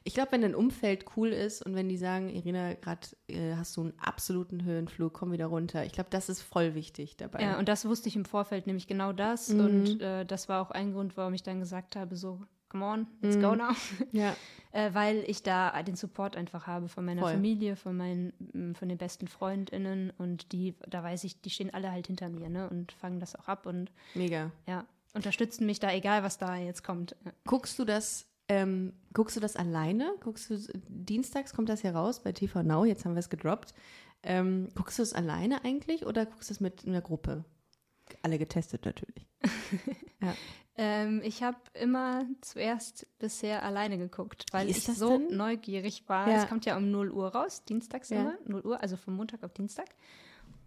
Ich glaube, wenn dein Umfeld cool ist und wenn die sagen, Irina, gerade äh, hast du einen absoluten Höhenflug, komm wieder runter. Ich glaube, das ist voll wichtig dabei. Ja, und das wusste ich im Vorfeld, nämlich genau das. Mhm. Und äh, das war auch ein Grund, warum ich dann gesagt habe, so, come on, let's mhm. go now. Ja. äh, weil ich da den Support einfach habe von meiner voll. Familie, von meinen, von den besten FreundInnen und die, da weiß ich, die stehen alle halt hinter mir, ne? Und fangen das auch ab und Mega. Ja, unterstützen mich da, egal was da jetzt kommt. Guckst du das ähm, guckst du das alleine? Guckst du, dienstags kommt das ja raus bei TV Now, jetzt haben wir es gedroppt. Ähm, guckst du es alleine eigentlich oder guckst du es mit einer Gruppe? Alle getestet natürlich. ja. ähm, ich habe immer zuerst bisher alleine geguckt, weil ich so denn? neugierig war. Ja. Es kommt ja um 0 Uhr raus, dienstags ja. immer, 0 Uhr, also von Montag auf Dienstag.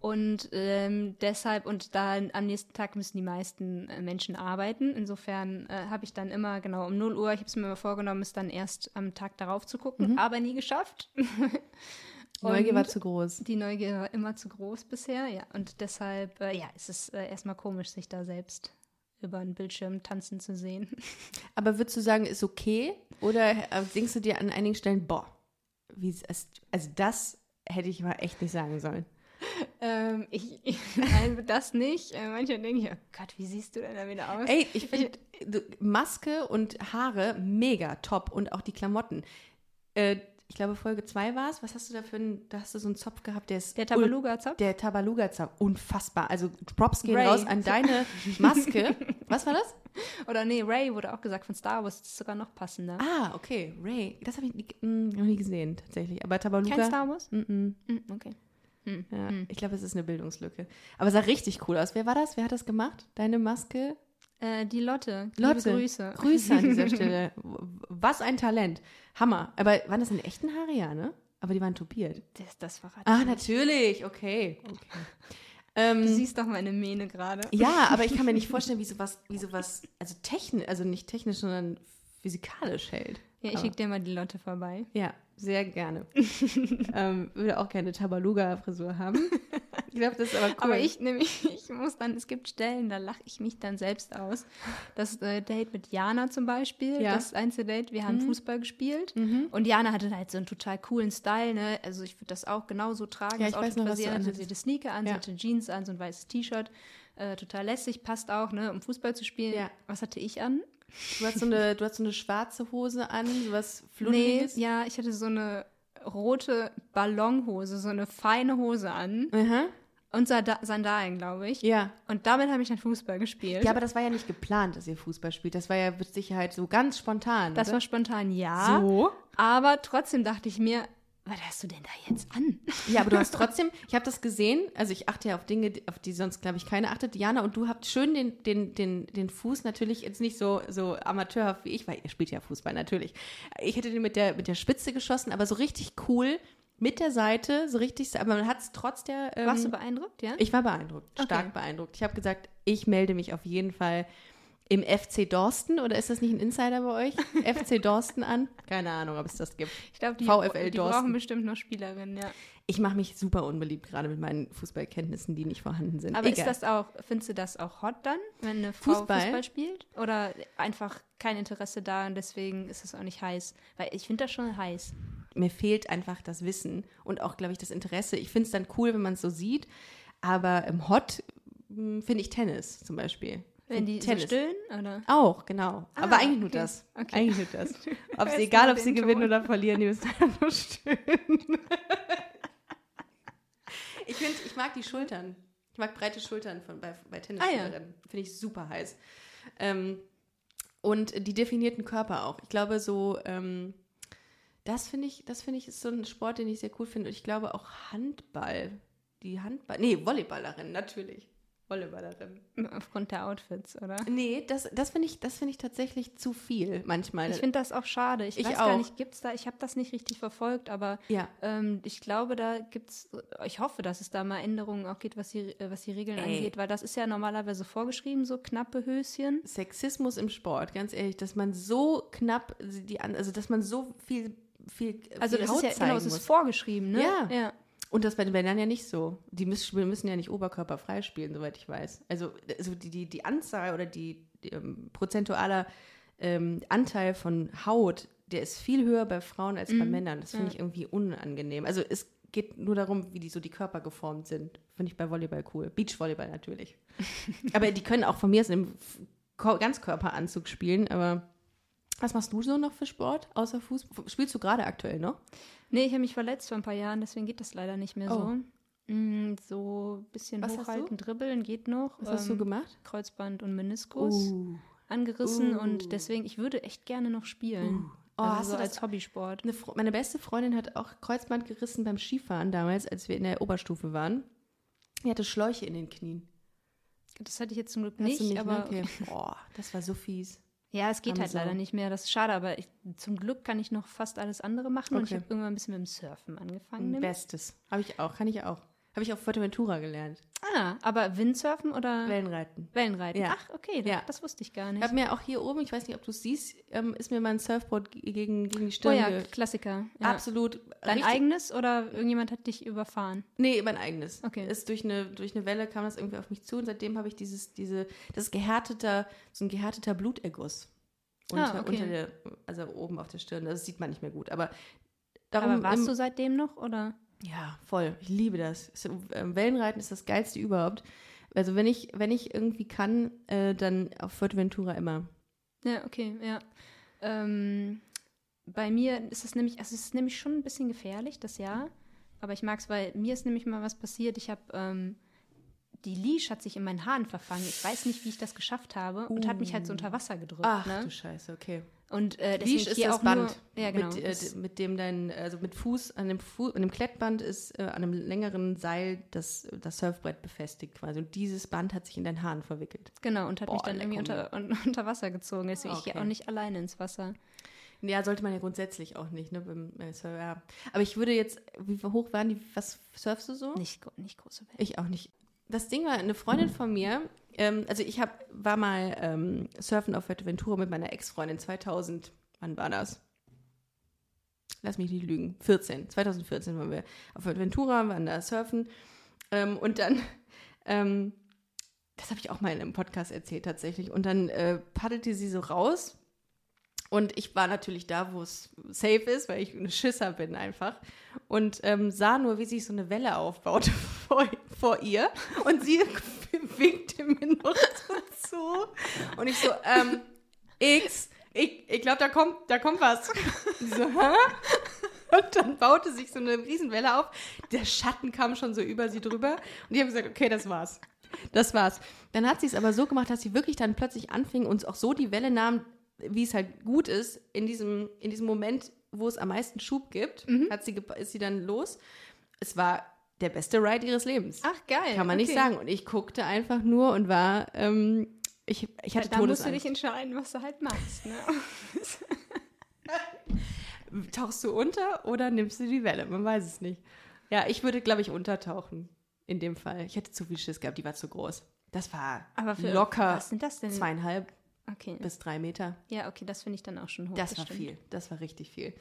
Und ähm, deshalb, und da am nächsten Tag müssen die meisten äh, Menschen arbeiten. Insofern äh, habe ich dann immer, genau, um 0 Uhr, ich habe es mir immer vorgenommen, es dann erst am Tag darauf zu gucken, mhm. aber nie geschafft. Die Neugier war zu groß. Die Neugier war immer zu groß bisher, ja. Und deshalb, äh, ja, es ist äh, erstmal komisch, sich da selbst über einen Bildschirm tanzen zu sehen. Aber würdest du sagen, ist okay? Oder äh, denkst du dir an einigen Stellen, boah, wie, also das hätte ich mal echt nicht sagen sollen? Ähm, ich, ich nein, das nicht. Äh, manche denken, oh Gott, wie siehst du denn da wieder aus? Ey, ich finde Maske und Haare mega top und auch die Klamotten. Äh, ich glaube, Folge 2 war es. Was hast du da für einen, da hast du so einen Zopf gehabt, der ist. Der Tabaluga-Zopf? Der Tabaluga-Zopf. Unfassbar. Also Props gehen Ray. raus an deine Maske. Was war das? Oder nee, Ray wurde auch gesagt von Star Wars, das ist sogar noch passender. Ah, okay, Ray. Das habe ich nie, mm, noch nie gesehen, tatsächlich. Aber Tabaluga. Kein Star Wars? Mm, -mm. Mm, okay. Hm. Ja, hm. Ich glaube, es ist eine Bildungslücke. Aber es sah richtig cool aus. Wer war das? Wer hat das gemacht? Deine Maske? Äh, die Lotte. Lotte. Liebe Grüße. Grüße an dieser Stelle. Was ein Talent. Hammer. Aber waren das in echten Haare, ja, ne? Aber die waren topiert. Das, das verrate Ah, natürlich. Okay. okay. Ähm, du siehst doch meine Mähne gerade. Ja, aber ich kann mir nicht vorstellen, wie sowas, wie sowas, also technisch, also nicht technisch, sondern physikalisch hält. Ja, ich schicke dir mal die Lotte vorbei. Ja, sehr gerne. ähm, würde auch gerne Tabaluga-Frisur haben. Ich glaube, das ist aber cool. Aber ich nämlich, ich muss dann, es gibt Stellen, da lache ich mich dann selbst aus. Das äh, Date mit Jana zum Beispiel, ja. das einzige Date, wir haben mhm. Fußball gespielt mhm. und Jana hatte halt so einen total coolen Style, ne? Also ich würde das auch genauso tragen. Ja, ich weiß noch, was sie hatte. Sie hatte Sneaker an, ja. sie hatte Jeans an, so ein weißes T-Shirt. Äh, total lässig, passt auch, ne, um Fußball zu spielen. Ja. Was hatte ich an? Du hast so eine, du hast so eine schwarze Hose an, so was Fluttiges? Nee, ja, ich hatte so eine rote Ballonhose, so eine feine Hose an. Mhm. Und Sandalen, glaube ich. Ja. Und damit habe ich dann Fußball gespielt. Ja, aber das war ja nicht geplant, dass ihr Fußball spielt. Das war ja mit Sicherheit so ganz spontan. Das oder? war spontan, ja. So. Aber trotzdem dachte ich mir, was hast du denn da jetzt an? Ja, aber du hast trotzdem, ich habe das gesehen, also ich achte ja auf Dinge, auf die sonst, glaube ich, keiner achtet. Diana, und du habt schön den, den, den, den Fuß natürlich jetzt nicht so, so amateurhaft wie ich, weil ihr spielt ja Fußball natürlich. Ich hätte den mit der, mit der Spitze geschossen, aber so richtig cool mit der Seite, so richtig, aber man hat es trotz der. Ähm, Warst du beeindruckt, ja? Ich war beeindruckt, stark okay. beeindruckt. Ich habe gesagt, ich melde mich auf jeden Fall im FC Dorsten oder ist das nicht ein Insider bei euch? FC Dorsten an? Keine Ahnung, ob es das gibt. Ich glaube, die, VfL die brauchen bestimmt noch Spielerinnen, ja. Ich mache mich super unbeliebt, gerade mit meinen Fußballkenntnissen, die nicht vorhanden sind. Aber Egal. ist das auch, findest du das auch hot dann, wenn eine Frau Fußball, Fußball spielt? Oder einfach kein Interesse da und deswegen ist es auch nicht heiß? Weil ich finde das schon heiß. Mir fehlt einfach das Wissen und auch, glaube ich, das Interesse. Ich finde es dann cool, wenn man es so sieht, aber im Hot hm, finde ich Tennis zum Beispiel. Wenn die Tennis. stillen, oder? Auch, genau. Ah, Aber eigentlich okay. nur das. Okay. Eigentlich nur das. Ob sie, egal, ob sie gewinnen oder verlieren, die müssen einfach nur stillen. ich finde, ich mag die Schultern. Ich mag breite Schultern von, bei, bei Tennisspielerinnen. Ah, ja. Finde ich super heiß. Ähm, und die definierten Körper auch. Ich glaube, so, ähm, das finde ich, das finde ich ist so ein Sport, den ich sehr cool finde. Und ich glaube auch Handball. Die Handball, nee, Volleyballerin, natürlich. Volleyballerin. Aufgrund der Outfits, oder? Nee, das, das finde ich, das find ich tatsächlich zu viel manchmal. Ich finde das auch schade. Ich, Ich weiß auch. gar nicht, gibt's da, ich habe das nicht richtig verfolgt, aber Ja. ähm, ich glaube, da gibt's, ich hoffe, dass es da mal Änderungen auch geht, was die, äh, was die Regeln Ey. angeht, weil das ist ja normalerweise vorgeschrieben, so knappe Höschen. Sexismus im Sport, ganz ehrlich, dass man so knapp die also dass man so viel viel Also viel das ist ja, Haut genau, es ist vorgeschrieben, ne? Ja. ja. Und das bei den Männern ja nicht so. Die müssen, müssen ja nicht oberkörperfrei spielen, soweit ich weiß. Also, also die, die, die Anzahl oder die, die ähm, prozentualer ähm, Anteil von Haut, der ist viel höher bei Frauen als bei Männern. Das finde Ja. ich irgendwie unangenehm. Also es geht nur darum, wie die so die Körper geformt sind. Finde ich bei Volleyball cool. Beachvolleyball natürlich. aber die können auch von mir aus im F- Ko- Ganzkörperanzug spielen, aber was machst du so noch für Sport außer Fußball? Spielst du gerade aktuell noch? Nee, ich habe mich verletzt vor ein paar Jahren, deswegen geht das leider nicht mehr Oh. so. Mm, so ein bisschen Was hochhalten, dribbeln geht noch. Was hast du Ähm, gemacht? Kreuzband und Meniskus Uh. angerissen Uh. und deswegen, ich würde echt gerne noch spielen. Oh, also hast so du das- als Hobbysport. Meine beste Freundin hat auch Kreuzband gerissen beim Skifahren damals, als wir in der Oberstufe waren. Die hatte Schläuche in den Knien. Das hatte ich jetzt zum Glück nicht, nicht aber ne? okay. Boah, das war so fies. Ja, es geht halt leider Sau. nicht mehr. Das ist schade, aber ich, zum Glück kann ich noch fast alles andere machen und ich Okay. habe irgendwann ein bisschen mit dem Surfen angefangen. nämlich. Bestes. Habe ich auch, kann ich auch. Habe ich auf Fuerteventura gelernt. Ah, aber Windsurfen oder Wellenreiten. Wellenreiten? Ja. Ach, okay, das, Ja. das wusste ich gar Ich nicht. habe mir auch hier oben, ich weiß nicht, ob du es siehst, ähm, ist mir mein Surfboard ge- gegen, gegen die Oh Stirn. ja, ge- Klassiker. Ja. Absolut. Dein richtig- eigenes oder irgendjemand hat dich überfahren? Nee, mein eigenes. Okay. Ist durch eine, durch eine Welle kam das irgendwie auf mich zu und seitdem habe ich dieses, diese, das ist gehärteter, so ein gehärteter Bluterguss. Unter, Ah, okay. unter der, also oben auf der Stirn. Das sieht man nicht mehr gut. Aber darum. aber warst im- du seitdem noch oder? Ja, voll. Ich liebe das. Ähm, Wellenreiten ist das geilste überhaupt. Also wenn ich, wenn ich irgendwie kann, äh, dann auf Fuerteventura immer. Ja, okay, ja. Ähm, bei mir ist es nämlich, also es ist nämlich schon ein bisschen gefährlich, das Jahr. Aber ich mag es, weil mir ist nämlich mal was passiert. Ich habe, ähm, die Leash hat sich in meinen Haaren verfangen. Ich weiß nicht, wie ich das geschafft habe und hat mich halt so unter Wasser gedrückt. Ach ne? du Scheiße, okay. Und äh, deswegen Leash ist hier das auch Band, Nur, ja, genau. mit, äh, mit dem dein, also mit Fuß, an dem, Fu an dem Klettband ist äh, an einem längeren Seil das, das Surfbrett befestigt quasi. Und dieses Band hat sich in deinen Haaren verwickelt. genau, und hat mich Boah, dann irgendwie unter, un, unter Wasser gezogen. Deswegen ich gehe Okay. auch nicht alleine ins Wasser. Ja, sollte man ja grundsätzlich auch nicht, ne? Beim, äh. Aber ich würde jetzt, wie hoch waren die, was surfst du so? Nicht, nicht große Welt. Ich auch nicht. Das Ding war, eine Freundin von mir, ähm, also ich hab, war mal ähm, surfen auf Fuerteventura mit meiner Ex-Freundin 2000, wann war das? Lass mich nicht lügen, 14, 2014 waren wir auf Fuerteventura, waren da surfen ähm, und dann, ähm, das habe ich auch mal in einem Podcast erzählt tatsächlich, und dann äh, paddelte sie so raus und ich war natürlich da, wo es safe ist, weil ich ein Schisser bin einfach. Und ähm, sah nur, wie sich so eine Welle aufbaute vor, vor ihr. Und sie winkte mir noch so zu. Und ich so, ähm, X, ich, ich glaube, da kommt, da kommt was. Und sie so, hä? Und dann baute sich so eine Riesenwelle auf. Der Schatten kam schon so über sie drüber. Und ich habe gesagt, okay, das war's. Das war's. Dann hat sie es aber so gemacht, dass sie wirklich dann plötzlich anfing und auch so die Welle nahm, wie es halt gut ist, in diesem, in diesem Moment, wo es am meisten Schub gibt, hat sie, ist sie dann los. Es war der beste Ride ihres Lebens. Ach, geil. Kann man nicht okay. sagen. Und ich guckte einfach nur und war, ähm, ich, ich hatte Da musst du dich entscheiden, was du halt machst. Ne? Tauchst du unter oder nimmst du die Welle? Man weiß es nicht. Ja, ich würde, glaube ich, untertauchen. In dem Fall. Ich hätte zu viel Schiss gehabt, die war zu groß. Das war Aber für locker was sind das denn? zweieinhalb Okay. bis drei Meter. Ja, okay, das finde ich dann auch schon hoch. Das war stimmt. viel. Das war richtig viel.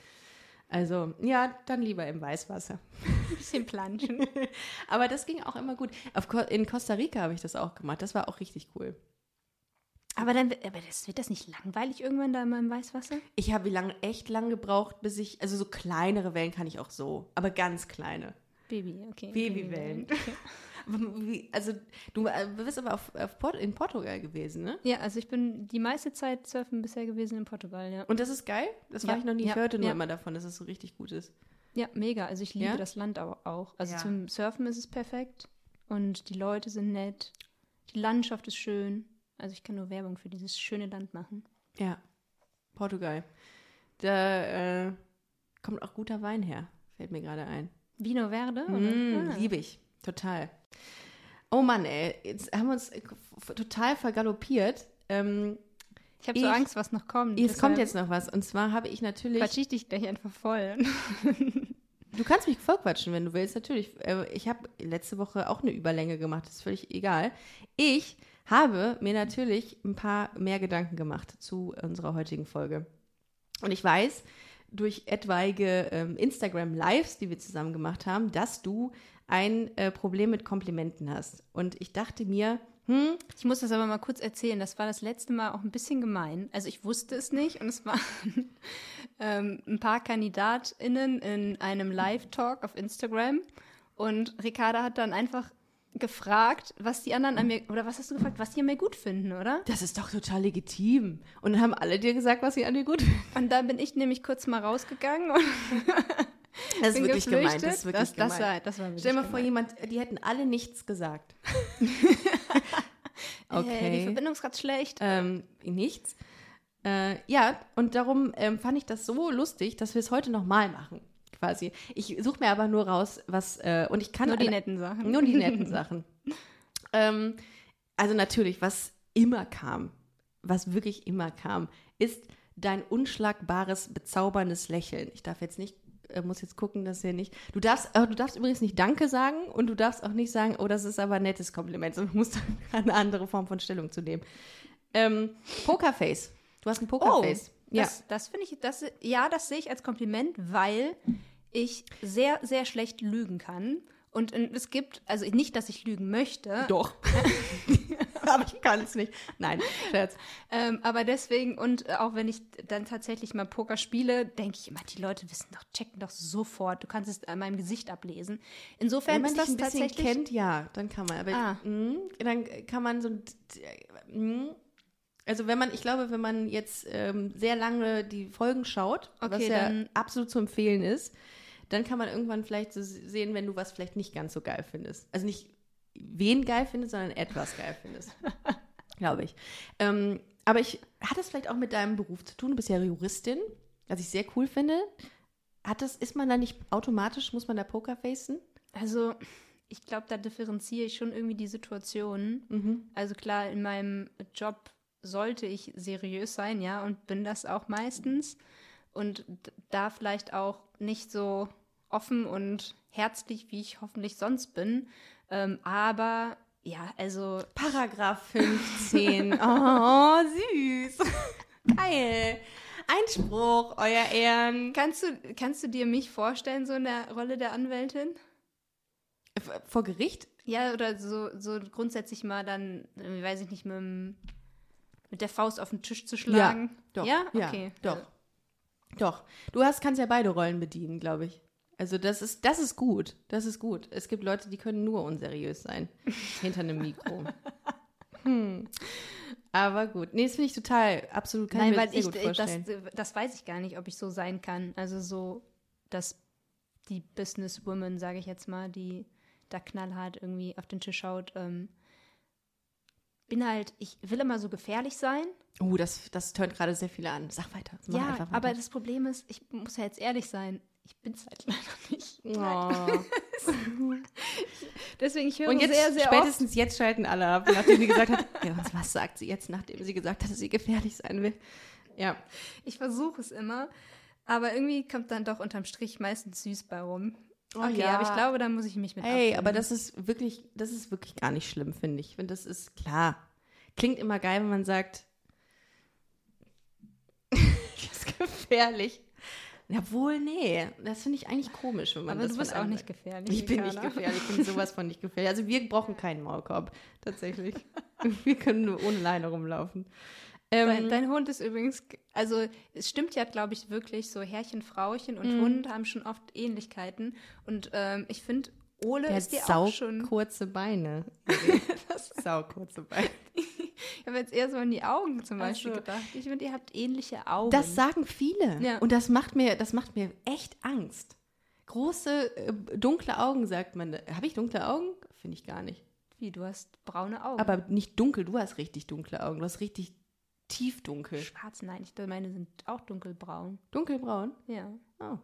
Also, ja, dann lieber im Weißwasser. Ein bisschen planschen. Aber das ging auch immer gut. In Costa Rica habe ich das auch gemacht. Das war auch richtig cool. aber dann aber das, wird das nicht langweilig irgendwann da immer im Weißwasser? Ich habe lang, echt lang gebraucht, bis ich, also so kleinere Wellen kann ich auch so, aber ganz kleine. Baby, okay. Babywellen. Aber wie- Also, du äh, bist aber auf, auf Port, in Portugal gewesen, ne? Ja, also ich bin die meiste Zeit surfen bisher gewesen in Portugal, ja. Und das ist geil? Das war Ja, ich noch nie. Ich ja, hörte nur ja. immer davon, dass es so richtig gut ist. Ja, mega. Also ich liebe das Land auch. Also zum Surfen ist es perfekt und die Leute sind nett. Die Landschaft ist schön. Also ich kann nur Werbung für dieses schöne Land machen. Ja, Portugal. Da äh, kommt auch guter Wein her, fällt mir gerade ein. Vino Verde? Oder? Mm, Ah. Liebe ich, total. Oh Mann, ey, jetzt haben wir uns total vergaloppiert. Ähm, Ich habe so Angst, was noch kommt. es kommt jetzt noch was. Und zwar habe ich natürlich. Quatsch ich dich gleich einfach voll. Du kannst mich vollquatschen, wenn du willst, natürlich. Äh, Ich habe letzte Woche auch eine Überlänge gemacht, ist völlig egal. Ich habe mir natürlich ein paar mehr Gedanken gemacht zu unserer heutigen Folge. Und ich weiß durch etwaige ähm, Instagram-Lives, die wir zusammen gemacht haben, dass du ein äh, Problem mit Komplimenten hast. Und ich dachte mir, hm, Ich muss das aber mal kurz erzählen. Das war das letzte Mal auch ein bisschen gemein. Also ich wusste es nicht und es waren ähm, ein paar KandidatInnen in einem Live-Talk auf Instagram und Ricarda hat dann einfach gefragt, was die anderen an mir, oder was hast du gefragt, was die an mir gut finden, oder? das ist doch total legitim. Und dann haben alle dir gesagt, was sie an dir gut finden. Und da bin ich nämlich kurz mal rausgegangen und Das ist wirklich gemein. Das ist wirklich das, das gemein. war, das war Stell dir mal vor, jemand, die hätten alle nichts gesagt. Äh, die okay. Verbindung ist gerade schlecht. Ähm, nichts. Äh, ja, und darum ähm, fand ich das so lustig, dass wir es heute nochmal machen. Quasi. Ich suche mir aber nur raus, was, äh, und ich kann Nur die alle- netten Sachen. Nur die netten Sachen. ähm, also natürlich, was immer kam, was wirklich immer kam, ist dein unschlagbares, bezauberndes Lächeln. Ich darf jetzt nicht, äh, muss jetzt gucken, dass ihr nicht. Du darfst, äh, du darfst übrigens nicht Danke sagen und du darfst auch nicht sagen, oh, das ist aber ein nettes Kompliment, sondern du musst eine andere Form von Stellung zu nehmen. Ähm, Pokerface. Du hast ein Pokerface. ja. Oh, Das, das finde ich, das, ja, das sehe ich als Kompliment, weil ich sehr, sehr schlecht lügen kann. Und es gibt, also nicht, dass ich lügen möchte, Doch. aber ich kann es nicht. Nein, Scherz. ähm, aber deswegen, und äh, auch wenn ich dann tatsächlich mal Poker spiele, denke ich immer, die Leute wissen doch, checken doch sofort. Du kannst es an meinem Gesicht ablesen. Insofern Wenn man das ein bisschen tatsächlich. kennt, ja, dann kann man. Aber Ah. mh, dann kann man so. mh, also wenn man, ich glaube, wenn man jetzt ähm, sehr lange die Folgen schaut, was Okay, ja dann- absolut zu empfehlen ist, dann kann man irgendwann vielleicht so sehen, wenn du was vielleicht nicht ganz so geil findest. Also nicht wen geil findest, sondern etwas geil findest. glaube ich. Ähm, aber ich hat das vielleicht auch mit deinem Beruf zu tun? Du bist ja Juristin, was ich sehr cool finde. Hat das, ist man da nicht automatisch, muss man da Poker facen? Also, ich glaube, da differenziere ich schon irgendwie die Situationen. Mhm. Also klar, in meinem Job sollte ich seriös sein, ja, und bin das auch meistens. Und da vielleicht auch nicht so offen und herzlich, wie ich hoffentlich sonst bin. Ähm, aber ja, also Paragraph 15. Oh, süß. Geil. Einspruch, euer Ehren. kannst du, kannst du dir mich vorstellen, so in der Rolle der Anwältin? Vor Gericht? Ja, oder so, so grundsätzlich mal dann, äh, weiß ich nicht, mit, dem, mit der Faust auf den Tisch zu schlagen. Doch. Ja, okay. doch. Doch. Du hast, kannst ja beide Rollen bedienen, glaube ich. Also das ist, das ist gut. Das ist gut. Es gibt Leute, die können nur unseriös sein. hinter einem Mikro. Hm. Aber gut. Nee, das finde ich total, absolut, kann Nein, ich mir weil ich, gut äh, vorstellen. das, das weiß ich gar nicht, ob ich so sein kann. Also so, dass die Businesswoman, sage ich jetzt mal, die da knallhart irgendwie auf den Tisch schaut, ähm, bin halt, ich will immer so gefährlich sein. oh, das, das tönt gerade sehr viele an. Sag weiter. Mach ja, weiter. aber das Problem ist, ich muss ja jetzt ehrlich sein, ich bin es halt leider nicht. Oh. Deswegen, ich höre Und jetzt, sehr, sehr spätestens jetzt schalten alle ab, nachdem sie gesagt hat, ja, was, was sagt sie jetzt, nachdem sie gesagt hat, dass sie gefährlich sein will. Ja. oft. Ich versuche es immer, aber irgendwie kommt dann doch unterm Strich meistens süß bei rum. Okay, Oh ja. aber ich glaube, da muss ich mich mit Hey, abfinden. aber das ist wirklich, das ist wirklich gar nicht schlimm, finde ich. Und das ist klar. Klingt immer geil, wenn man sagt, das ist gefährlich. Jawohl, nee. Das finde ich eigentlich komisch, wenn man Aber das du bist auch nicht gefährlich. Ich bin nicht gefährlich, ich bin sowas von nicht gefährlich. Also wir brauchen keinen Maulkorb, tatsächlich. Wir können nur ohne Leine rumlaufen. Ähm, Dein, dein Hund ist übrigens, also es stimmt ja, glaube ich, wirklich, so Herrchen, Frauchen Mhm. und Hund haben schon oft Ähnlichkeiten. Und ähm, ich finde, Ole der ist dir auch schon. kurze Beine. sau kurze Beine. Ich habe jetzt eher so an die Augen zum Beispiel so. gedacht. Ich finde, ihr habt ähnliche Augen. Das sagen viele. Ja. Und das macht mir, das macht mir echt Angst. Große, äh, dunkle Augen, sagt man. Habe ich dunkle Augen? Finde ich gar nicht. Wie, du hast braune Augen. Aber nicht dunkel, du hast richtig dunkle Augen. Du hast richtig tiefdunkel. schwarz, nein, ich meine sind auch dunkelbraun. Dunkelbraun? Ja. Oh.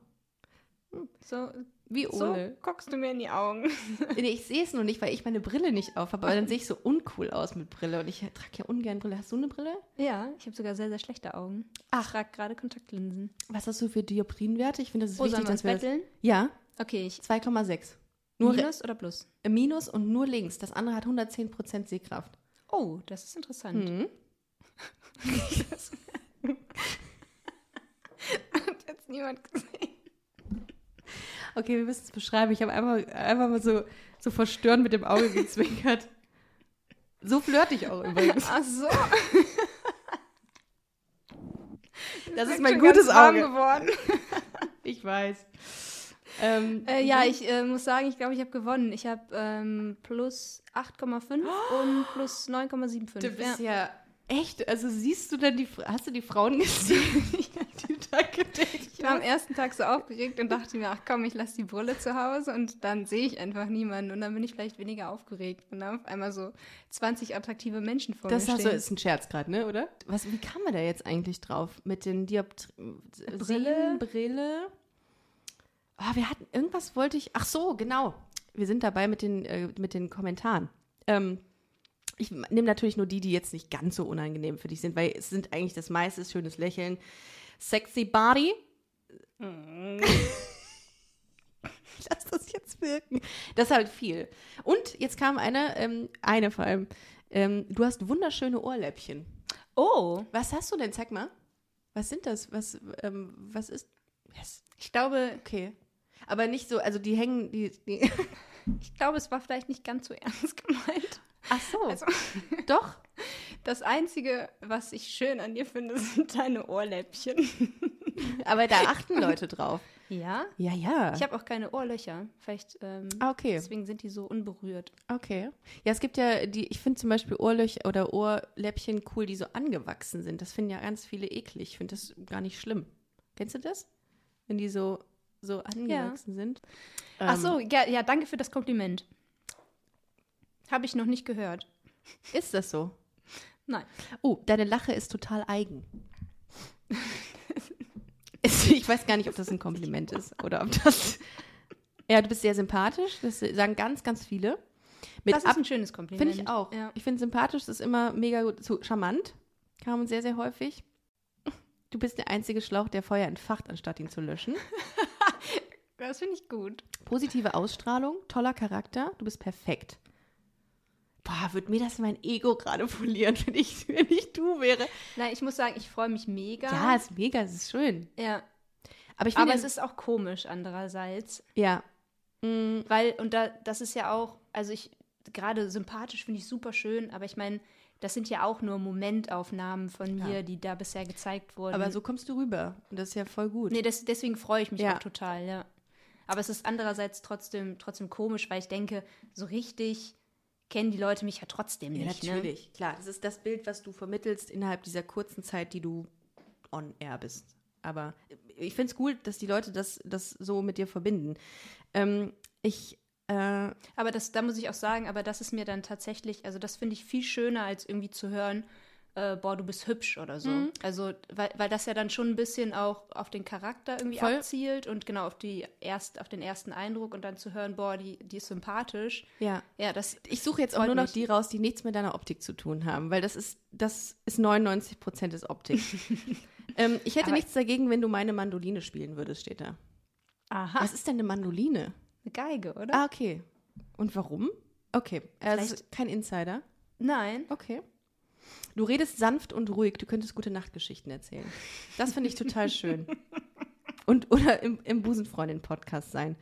So, Wie so Ole. guckst du mir in die Augen. Nee, ich sehe es nur nicht, weil ich meine Brille nicht auf habe. Aber dann sehe ich so uncool aus mit Brille. Und ich trage ja ungern Brille. Hast du eine Brille? Ja, ich habe sogar sehr, sehr schlechte Augen. Ach. Ich trage gerade Kontaktlinsen. Was hast du für Dioptrienwerte? Ich finde, das ist Wo wichtig, wir dass wir das- betteln? Ja, Okay, ich 2,6. Nur Minus oder Plus? Re- Minus und nur links. Das andere hat 110% Sehkraft. Oh, das ist interessant. Mhm. Hat jetzt niemand gesehen. Okay, wir müssen es beschreiben. Ich habe einfach, einfach mal so, so verstörend mit dem Auge gezwinkert. So flirte ich auch übrigens. Ach so. Das ist Bin mein gutes Auge. geworden. Ich weiß. Ähm, Äh, ja, ich äh, muss sagen, ich glaube, ich habe gewonnen. Ich habe ähm, plus 8,5 und plus 9,75. Du bist ja. ja echt, also siehst du denn die, hast du die Frauen gesehen, die da Ich war am ersten Tag so aufgeregt und dachte mir, ach komm, ich lasse die Brille zu Hause und dann sehe ich einfach niemanden und dann bin ich vielleicht weniger aufgeregt und dann auf einmal so 20 attraktive Menschen vor Das mir stehen. ist ein Scherz gerade, ne, oder? Was, wie kam man da jetzt eigentlich drauf? Mit den Dioptri Brille? Brille. Ah, wir hatten, irgendwas wollte ich, ach so, genau. Wir sind dabei mit den, äh, mit den Kommentaren. Ähm, ich nehme natürlich nur die, die jetzt nicht ganz so unangenehm für dich sind, weil es sind eigentlich das meiste ist schönes Lächeln. Sexy Body. Lass das jetzt wirken. Das ist halt viel. Und jetzt kam eine, ähm, eine vor allem. Ähm, du hast wunderschöne Ohrläppchen. oh, Was hast du denn? Zeig mal. Was sind das? Was, ähm, was ist. Yes. ich glaube, Okay. Aber nicht so, also die hängen, die. die ich glaube, es war vielleicht nicht ganz so ernst gemeint. Ach so. Also, Doch. das Einzige, was ich schön an dir finde, sind deine Ohrläppchen. Aber da achten Leute drauf. Ja? Ja, ja. Ich habe auch keine Ohrlöcher. Vielleicht ähm, ah, okay. deswegen sind die so unberührt. Okay. Ja, es gibt ja die, ich finde zum Beispiel Ohrlöcher oder Ohrläppchen cool, die so angewachsen sind. Das finden ja ganz viele eklig. Ich finde das gar nicht schlimm. Kennst du das? Wenn die so, so angewachsen sind. Ach Ähm, so, ja, ja, danke für das Kompliment. Habe ich noch nicht gehört. Ist das so? Nein. Oh, deine Lache ist total eigen. Ich weiß gar nicht, ob das ein Kompliment ist oder ob das. Ja, du bist sehr sympathisch. Das sagen ganz, ganz viele. Mit das ist ein schönes Kompliment. Finde ich auch. Ja. Ich finde sympathisch ist immer mega gut. So, charmant kam sehr, sehr häufig. Du bist der einzige Schlauch, der Feuer entfacht, anstatt ihn zu löschen. Das finde ich gut. Positive Ausstrahlung, toller Charakter, du bist perfekt. Boah, würde mir das mein Ego gerade polieren, wenn ich, wenn ich du wäre. Nein, ich muss sagen, ich freue mich mega. Ja, ist mega, es ist schön. ja. Aber ich finde, Aber es ist auch komisch andererseits. ja. Mm, Weil, und da, das ist ja auch, also ich, gerade sympathisch finde ich super schön, aber ich meine, das sind ja auch nur Momentaufnahmen von mir, Ja. die da bisher gezeigt wurden. aber so kommst du rüber. Und das ist ja voll gut. Nee, das, deswegen freue ich mich Ja. auch total, ja. Aber es ist andererseits trotzdem, trotzdem komisch, weil ich denke, so richtig kennen die Leute mich ja trotzdem ja, nicht. Ne? natürlich. Klar, das ist das Bild, was du vermittelst innerhalb dieser kurzen Zeit, die du on air bist. Aber ich finde es gut, dass die Leute das, das so mit dir verbinden. Ähm, ich, äh, Aber das, da muss ich auch sagen, aber das ist mir dann tatsächlich, also das finde ich viel schöner, als irgendwie zu hören, äh, boah, du bist hübsch oder so. Mhm. Also, weil, weil das ja dann schon ein bisschen auch auf den Charakter irgendwie Voll. abzielt und genau auf die erst, auf den ersten Eindruck und dann zu hören, boah, die, die ist sympathisch. ja. Ja, das. Ich suche jetzt auch nur noch mich. die raus, die nichts mit deiner Optik zu tun haben, weil das ist, das ist 99 Prozent des Optik. ähm, ich hätte Aber- nichts dagegen, wenn du meine Mandoline spielen würdest, steht da. Aha, Was ist denn eine Mandoline? eine Geige, oder? Ah, okay. Und warum? Okay, also Vielleicht- kein Insider. Nein. Okay. Du redest sanft und ruhig, du könntest gute Nachtgeschichten erzählen. Das finde ich total schön. Und, oder im, im Busenfreundin-Podcast sein.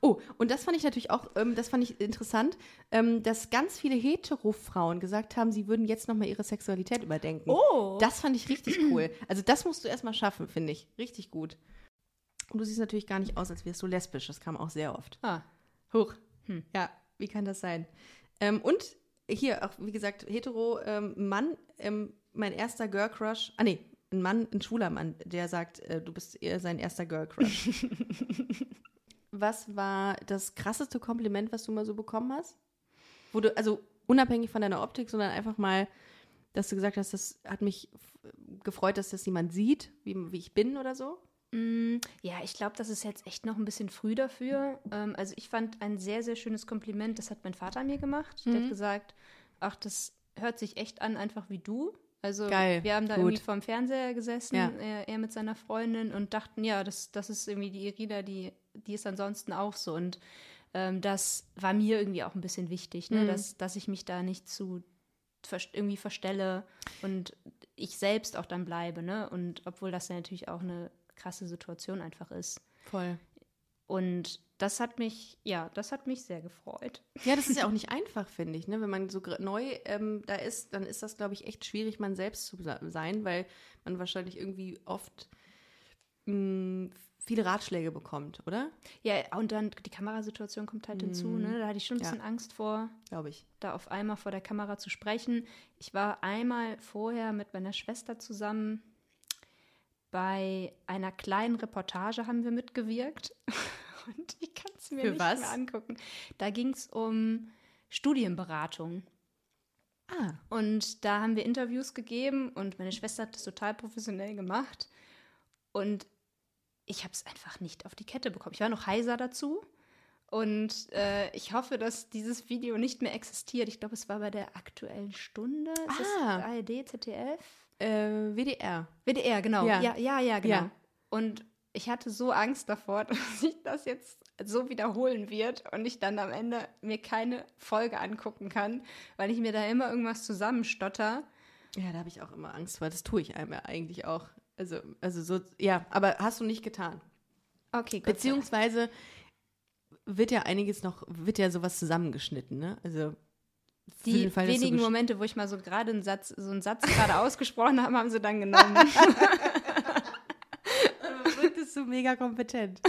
Oh, und das fand ich natürlich auch, ähm, das fand ich interessant, ähm, dass ganz viele Hetero-Frauen gesagt haben, sie würden jetzt nochmal ihre Sexualität überdenken. Oh. Das fand ich richtig cool. Also das musst du erstmal schaffen, finde ich. Richtig gut. Und du siehst natürlich gar nicht aus, als wärst du lesbisch. Das kam auch sehr oft. Ah, Hoch. Ja, wie kann das sein? Ähm, und hier auch, wie gesagt, hetero ähm, Mann, ähm, mein erster Girl Crush. Ah, nee, ein Mann, ein schwuler Mann, der sagt, äh, du bist eher sein erster Girl Crush. was war das krasseste Kompliment, was du mal so bekommen hast? Wo du, also unabhängig von deiner Optik, sondern einfach mal, dass du gesagt hast, das hat mich gefreut, dass das jemand sieht, wie, wie ich bin oder so? Mm, Ja, ich glaube, das ist jetzt echt noch ein bisschen früh dafür. Ähm, also ich fand ein sehr, sehr schönes Kompliment, das hat mein Vater mir gemacht. Der Mhm. hat gesagt, ach, das hört sich echt an, einfach wie du. Also Geil, wir haben da gut. irgendwie vorm Fernseher gesessen, Ja. er, er mit seiner Freundin und dachten, ja, das, das ist irgendwie die Irina, die, die ist ansonsten auch so. Und ähm, das war mir irgendwie auch ein bisschen wichtig, ne? Mhm. dass, dass ich mich da nicht zu irgendwie verstelle und ich selbst auch dann bleibe, ne? Und obwohl das ja natürlich auch eine krasse Situation einfach ist. Voll. Und das hat mich, ja, das hat mich sehr gefreut. Ja, das ist ja auch nicht einfach, finde ich. Ne? Wenn man so neu ähm, da ist, dann ist das, glaube ich, echt schwierig, man selbst zu sein, weil man wahrscheinlich irgendwie oft mh, viele Ratschläge bekommt, oder? Ja, und dann die Kamerasituation kommt halt hinzu, ne? Da hatte ich schon ein Ja. bisschen Angst vor, Glaube ich. da auf einmal vor der Kamera zu sprechen. Ich war einmal vorher mit meiner Schwester zusammen bei einer kleinen Reportage haben wir mitgewirkt. Und ich kann es mir Für nicht was? mehr angucken. Da ging es um Studienberatung. Ah, Und da haben wir Interviews gegeben und meine Schwester hat das total professionell gemacht. Und ich habe es einfach nicht auf die Kette bekommen. Ich war noch heiser dazu. Und äh, ich hoffe, dass dieses Video nicht mehr existiert. Ich glaube, es war bei der aktuellen Stunde. Ist Ah. das ARD, ZDF? Äh, WDR. WDR, genau. Ja. Ja, ja, ja, genau. Ja. Und ich hatte so Angst davor, dass sich das jetzt so wiederholen wird und ich dann am Ende mir keine Folge angucken kann, weil ich mir da immer irgendwas zusammenstotter. Ja, da habe ich auch immer Angst vor. Das tue ich einem ja eigentlich auch. Also, also so, ja, aber hast du nicht getan. Okay, Dank. Beziehungsweise wird ja einiges noch, wird ja sowas zusammengeschnitten, ne? Also die wenigen gesch- Momente, wo ich mal so gerade einen Satz, so einen Satz gerade ausgesprochen habe, haben sie dann genommen. wirktest du mega kompetent.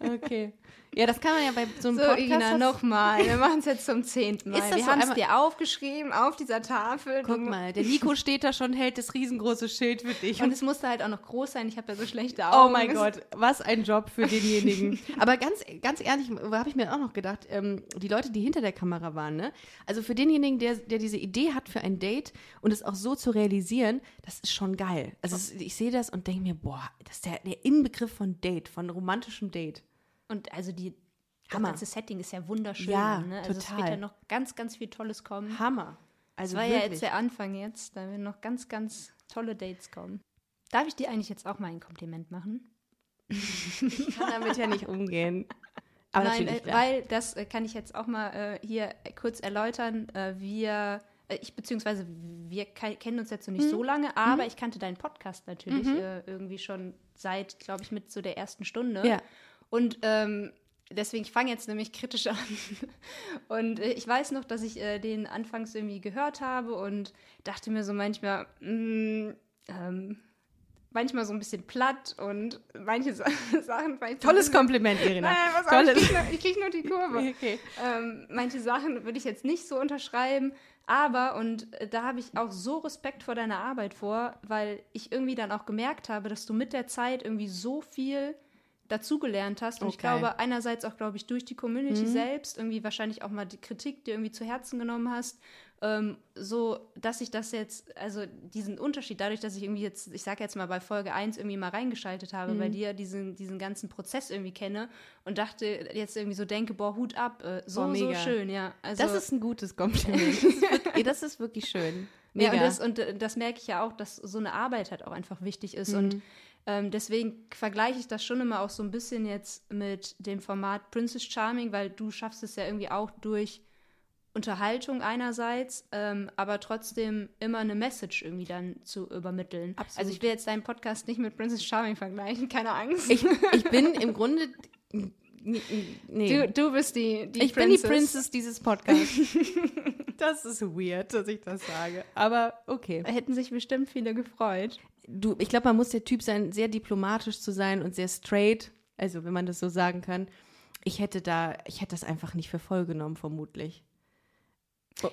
Okay. Ja, das kann man ja bei so einem So, Podcast. Ina, nochmal. Wir machen es jetzt zum zehnten Mal. Ist das Wir so haben es dir aufgeschrieben auf dieser Tafel. Guck mal, der Nico steht da schon, hält das riesengroße Schild für dich. Und es musste halt auch noch groß sein. Ich habe ja so schlechte Augen. Oh mein Gott, was ein Job für denjenigen. Aber ganz, ganz ehrlich, habe ich mir auch noch gedacht, ähm, die Leute, die hinter der Kamera waren, ne? Also für denjenigen, der, der diese Idee hat für ein Date und es auch so zu realisieren, das ist schon geil. Also ich sehe das und denke mir, boah, das ist der, der Inbegriff von Date, von romantischem Date. Und also die, das Hammer. ganze Setting ist ja wunderschön. Ja, ne? Also es total. wird ja noch ganz, ganz viel Tolles kommen. Hammer. Das Also war ja wirklich. jetzt der Anfang jetzt. Da werden noch ganz, ganz tolle Dates kommen. Darf ich dir eigentlich jetzt auch mal ein Kompliment machen? ich kann damit ja nicht umgehen. Aber Nein, äh, weil das äh, kann ich jetzt auch mal äh, hier kurz erläutern. Äh, wir, äh, ich beziehungsweise wir ke- kennen uns jetzt noch Mhm. nicht so lange, aber ich kannte deinen Podcast natürlich äh, irgendwie schon seit, glaube ich, mit so der ersten Stunde. Ja. Und ähm, deswegen, ich fange jetzt nämlich kritisch an. Und äh, ich weiß noch, dass ich äh, den anfangs irgendwie gehört habe und dachte mir so manchmal, mm, ähm, manchmal so ein bisschen platt und manche Sa Sachen. so Tolles bisschen- Kompliment, Irina. Nein, was auch, ich Tolles. krieg nur, ich krieg nur die Kurve. Okay. Ähm, manche Sachen würde ich jetzt nicht so unterschreiben, aber, und äh, da habe ich auch so Respekt vor deiner Arbeit vor, weil ich irgendwie dann auch gemerkt habe, dass du mit der Zeit irgendwie so viel dazugelernt hast. Und ich Okay. glaube, einerseits auch, glaube ich, durch die Community selbst, irgendwie wahrscheinlich auch mal die Kritik, die irgendwie zu Herzen genommen hast, ähm, so, dass ich das jetzt, also diesen Unterschied, dadurch, dass ich irgendwie jetzt, ich sage jetzt mal bei Folge 1 irgendwie mal reingeschaltet habe, bei dir diesen, diesen ganzen Prozess irgendwie kenne und dachte jetzt irgendwie so denke, boah, Hut ab, äh, so, Boah, so schön, ja. Also, Das ist ein gutes Kompliment. Das ist wirklich, das ist wirklich schön. Mega. ja, und das, und äh, das merke ich ja auch, dass so eine Arbeit halt auch einfach wichtig ist. Und Mhm. Ähm, deswegen vergleiche ich das schon immer auch so ein bisschen jetzt mit dem Format Princess Charming, weil du schaffst es ja irgendwie auch durch Unterhaltung einerseits, ähm, aber trotzdem immer eine Message irgendwie dann zu übermitteln. Absolut. Also ich will jetzt deinen Podcast nicht mit Princess Charming vergleichen, keine Angst. ich, ich bin im Grunde. Nee. du, du bist die, die ich bin die Princess dieses Podcasts. das ist weird, dass ich das sage. Aber okay. Hätten sich bestimmt viele gefreut. Du, ich glaube, man muss der Typ sein, sehr diplomatisch zu sein und sehr straight. Also, wenn man das so sagen kann. Ich hätte da, ich hätte das einfach nicht für voll genommen, vermutlich.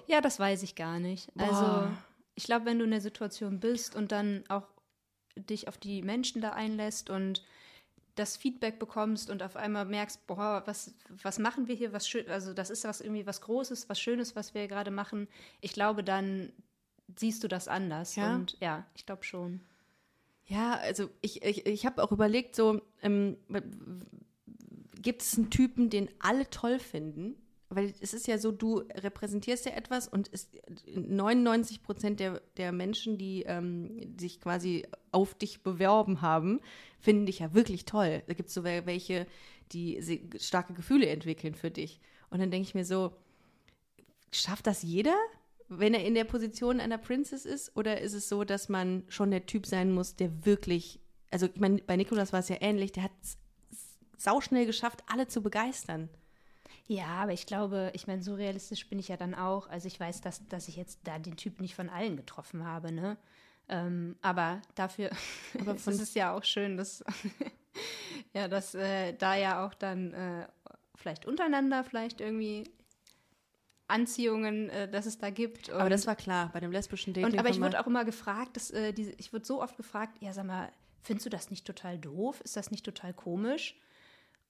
Ja, das weiß ich gar nicht. Boah. Also, ich glaube, wenn du in der Situation bist und dann auch dich auf die Menschen da einlässt und das Feedback bekommst und auf einmal merkst, boah, was, was machen wir hier, was schön, also das ist was irgendwie was Großes, was Schönes, was wir gerade machen. Ich glaube, dann siehst du das anders. Ja? Und ja, ich glaube schon. Ja, also ich, ich, ich habe auch überlegt, so, ähm, gibt es einen Typen, den alle toll finden? Weil es ist ja so, du repräsentierst ja etwas und es, 99 Prozent der, der Menschen, die ähm, sich quasi auf dich beworben haben, finden dich ja wirklich toll. Da gibt es so welche, die starke Gefühle entwickeln für dich. Und dann denke ich mir so, schafft das jeder? Wenn er in der Position einer Princess ist? Oder ist es so, dass man schon der Typ sein muss, der wirklich, also ich meine, bei Nikolas war es ja ähnlich, der hat es sauschnell geschafft, alle zu begeistern. Ja, aber ich glaube, ich meine, so realistisch bin ich ja dann auch. Also ich weiß, dass, dass ich jetzt da den Typ nicht von allen getroffen habe, ne? Ähm, aber dafür aber ist es ja auch schön, dass, ja, dass äh, da ja auch dann äh, vielleicht untereinander vielleicht irgendwie Anziehungen, äh, dass es da gibt. Aber das war klar bei dem lesbischen Dating. Und, aber ich wurde auch immer gefragt, dass, äh, diese, ich wurde so oft gefragt, ja, sag mal, findest du das nicht total doof? Ist das nicht total komisch?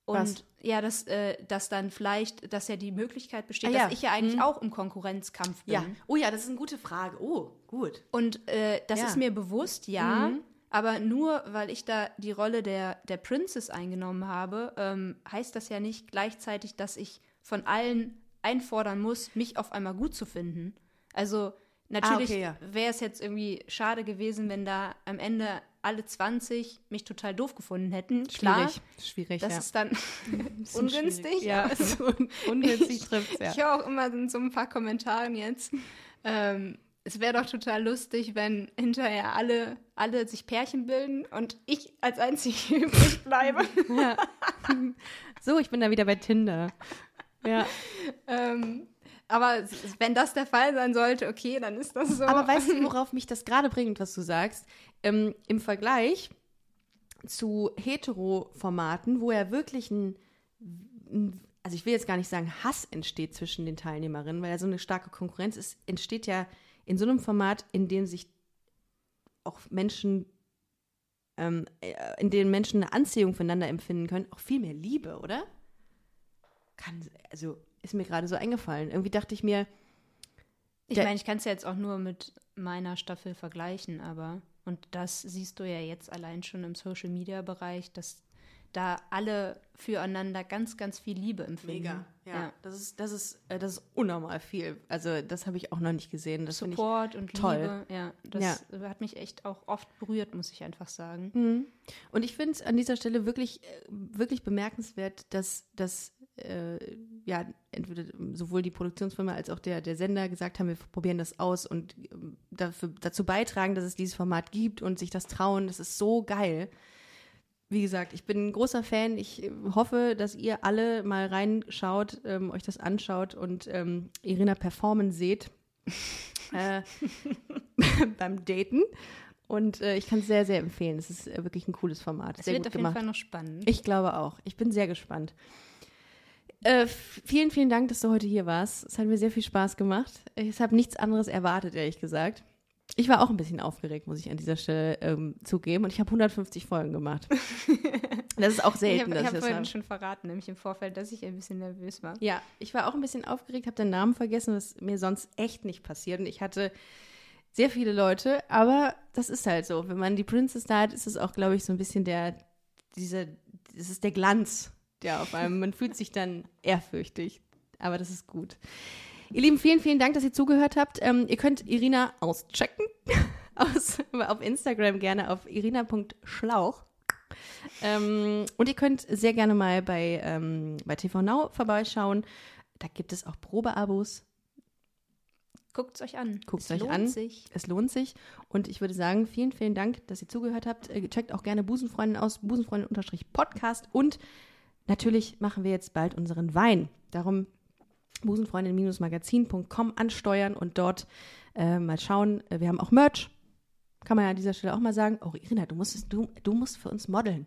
Und Was? ja, dass, äh, dass dann vielleicht, dass ja die Möglichkeit besteht, ah, ja. dass ich ja eigentlich mhm. auch im Konkurrenzkampf bin. Ja. Oh ja, das ist eine gute Frage. Oh, gut. Und äh, das ja. ist mir bewusst, ja. Mhm. Aber nur weil ich da die Rolle der, der Princess eingenommen habe, ähm, heißt das ja nicht gleichzeitig, dass ich von allen einfordern muss, mich auf einmal gut zu finden. Also natürlich ah, okay, ja. wäre es jetzt irgendwie schade gewesen, wenn da am Ende alle 20 mich total doof gefunden hätten. Klar, schwierig, schwierig das ja. ist dann ungünstig. Ja, also, ungünstig trifft ja. Ich höre auch immer in so ein paar Kommentaren jetzt, ähm, es wäre doch total lustig, wenn hinterher alle, alle sich Pärchen bilden und ich als einzige übrig bleibe. Ja. So, ich bin da wieder bei Tinder. Ja. ähm, aber wenn das der Fall sein sollte, okay, dann ist das so. Aber weißt du, worauf mich das gerade bringt, was du sagst? Ähm, Im Vergleich zu Hetero-Formaten, wo ja wirklich ein, ein, also ich will jetzt gar nicht sagen, Hass entsteht zwischen den Teilnehmerinnen, weil ja so eine starke Konkurrenz ist, entsteht ja in so einem Format, in dem sich auch Menschen, ähm, äh, in denen Menschen eine Anziehung füreinander empfinden können, auch viel mehr Liebe, oder? Kann, also ist mir gerade so eingefallen. Irgendwie dachte ich mir. Ich meine, ich kann es ja jetzt auch nur mit meiner Staffel vergleichen, aber und das siehst du ja jetzt allein schon im Social Media Bereich, dass da alle füreinander ganz, ganz viel Liebe empfinden. Mega, ja. ja. Das, ist, das, ist, äh, das ist unnormal viel. Also, das habe ich auch noch nicht gesehen. Das Support und toll. Liebe, ja. Das ja. hat mich echt auch oft berührt, muss ich einfach sagen. Mhm. Und ich finde es an dieser Stelle wirklich, äh, wirklich bemerkenswert, dass, dass äh, ja, entweder sowohl die Produktionsfirma als auch der, der Sender gesagt haben, wir probieren das aus und ähm, dafür, dazu beitragen, dass es dieses Format gibt und sich das trauen. Das ist so geil. Wie gesagt, ich bin ein großer Fan. Ich äh, hoffe, dass ihr alle mal reinschaut, ähm, euch das anschaut und ähm, Irina performen seht äh, beim Daten. Und äh, ich kann es sehr, sehr empfehlen. Es ist äh, wirklich ein cooles Format. Es sehr wird gut auf gemacht. jeden Fall noch spannend. Ich glaube auch. Ich bin sehr gespannt. Äh, vielen, vielen Dank, dass du heute hier warst. Es hat mir sehr viel Spaß gemacht. Ich habe nichts anderes erwartet, ehrlich gesagt. Ich war auch ein bisschen aufgeregt, muss ich an dieser Stelle ähm, zugeben. Und ich habe 150 Folgen gemacht. Das ist auch selten. ich habe hab vorhin schon verraten, nämlich im Vorfeld, dass ich ein bisschen nervös war. Ja, ich war auch ein bisschen aufgeregt, habe den Namen vergessen, was mir sonst echt nicht passiert. Und ich hatte sehr viele Leute, aber das ist halt so. Wenn man die Princess da hat, ist es auch, glaube ich, so ein bisschen der, dieser, das ist der Glanz ja auf einem. Man fühlt sich dann ehrfürchtig. Aber das ist gut. Ihr Lieben, vielen, vielen Dank, dass ihr zugehört habt. Ähm, ihr könnt Irina auschecken. Aus, auf Instagram gerne auf irina.schlauch. Ähm, und ihr könnt sehr gerne mal bei, ähm, bei TV Now vorbeischauen. Da gibt es auch Probeabos. Guckt es euch an. Guckt es euch an. Sich. Es lohnt sich. Und ich würde sagen, vielen, vielen Dank, dass ihr zugehört habt. Äh, checkt auch gerne Busenfreundin aus, busenfreundin-podcast. Und Natürlich machen wir jetzt bald unseren Wein. Darum busenfreundin-magazin.com ansteuern und dort äh, mal schauen. Wir haben auch Merch. Kann man ja an dieser Stelle auch mal sagen. Oh, Irina, du musst, du, du musst für uns modeln.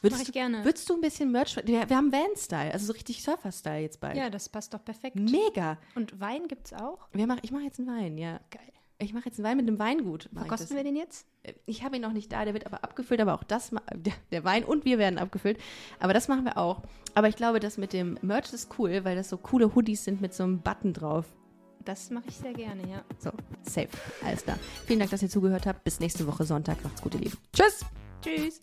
Würdest Mach ich gerne. Würdest du ein bisschen Merch? Wir, wir haben Van-Style, also so richtig Surfer-Style jetzt bald. Ja, das passt doch perfekt. Mega. Und Wein gibt's auch? Wir mach, ich mache jetzt einen Wein, ja. Geil. Ich mache jetzt einen Wein mit einem Weingut. Verkosten wir den jetzt? Äh, ich habe ihn noch nicht da, der wird aber abgefüllt, aber auch das, der, der, Wein und wir werden abgefüllt. Aber das machen wir auch. Aber ich glaube, das mit dem Merch ist cool, weil das so coole Hoodies sind mit so einem Button drauf. Das mache ich sehr gerne, ja. So, safe. Alles klar. Vielen Dank, dass ihr zugehört habt. Bis nächste Woche Sonntag. Macht's gut, ihr Lieben. Tschüss. Tschüss.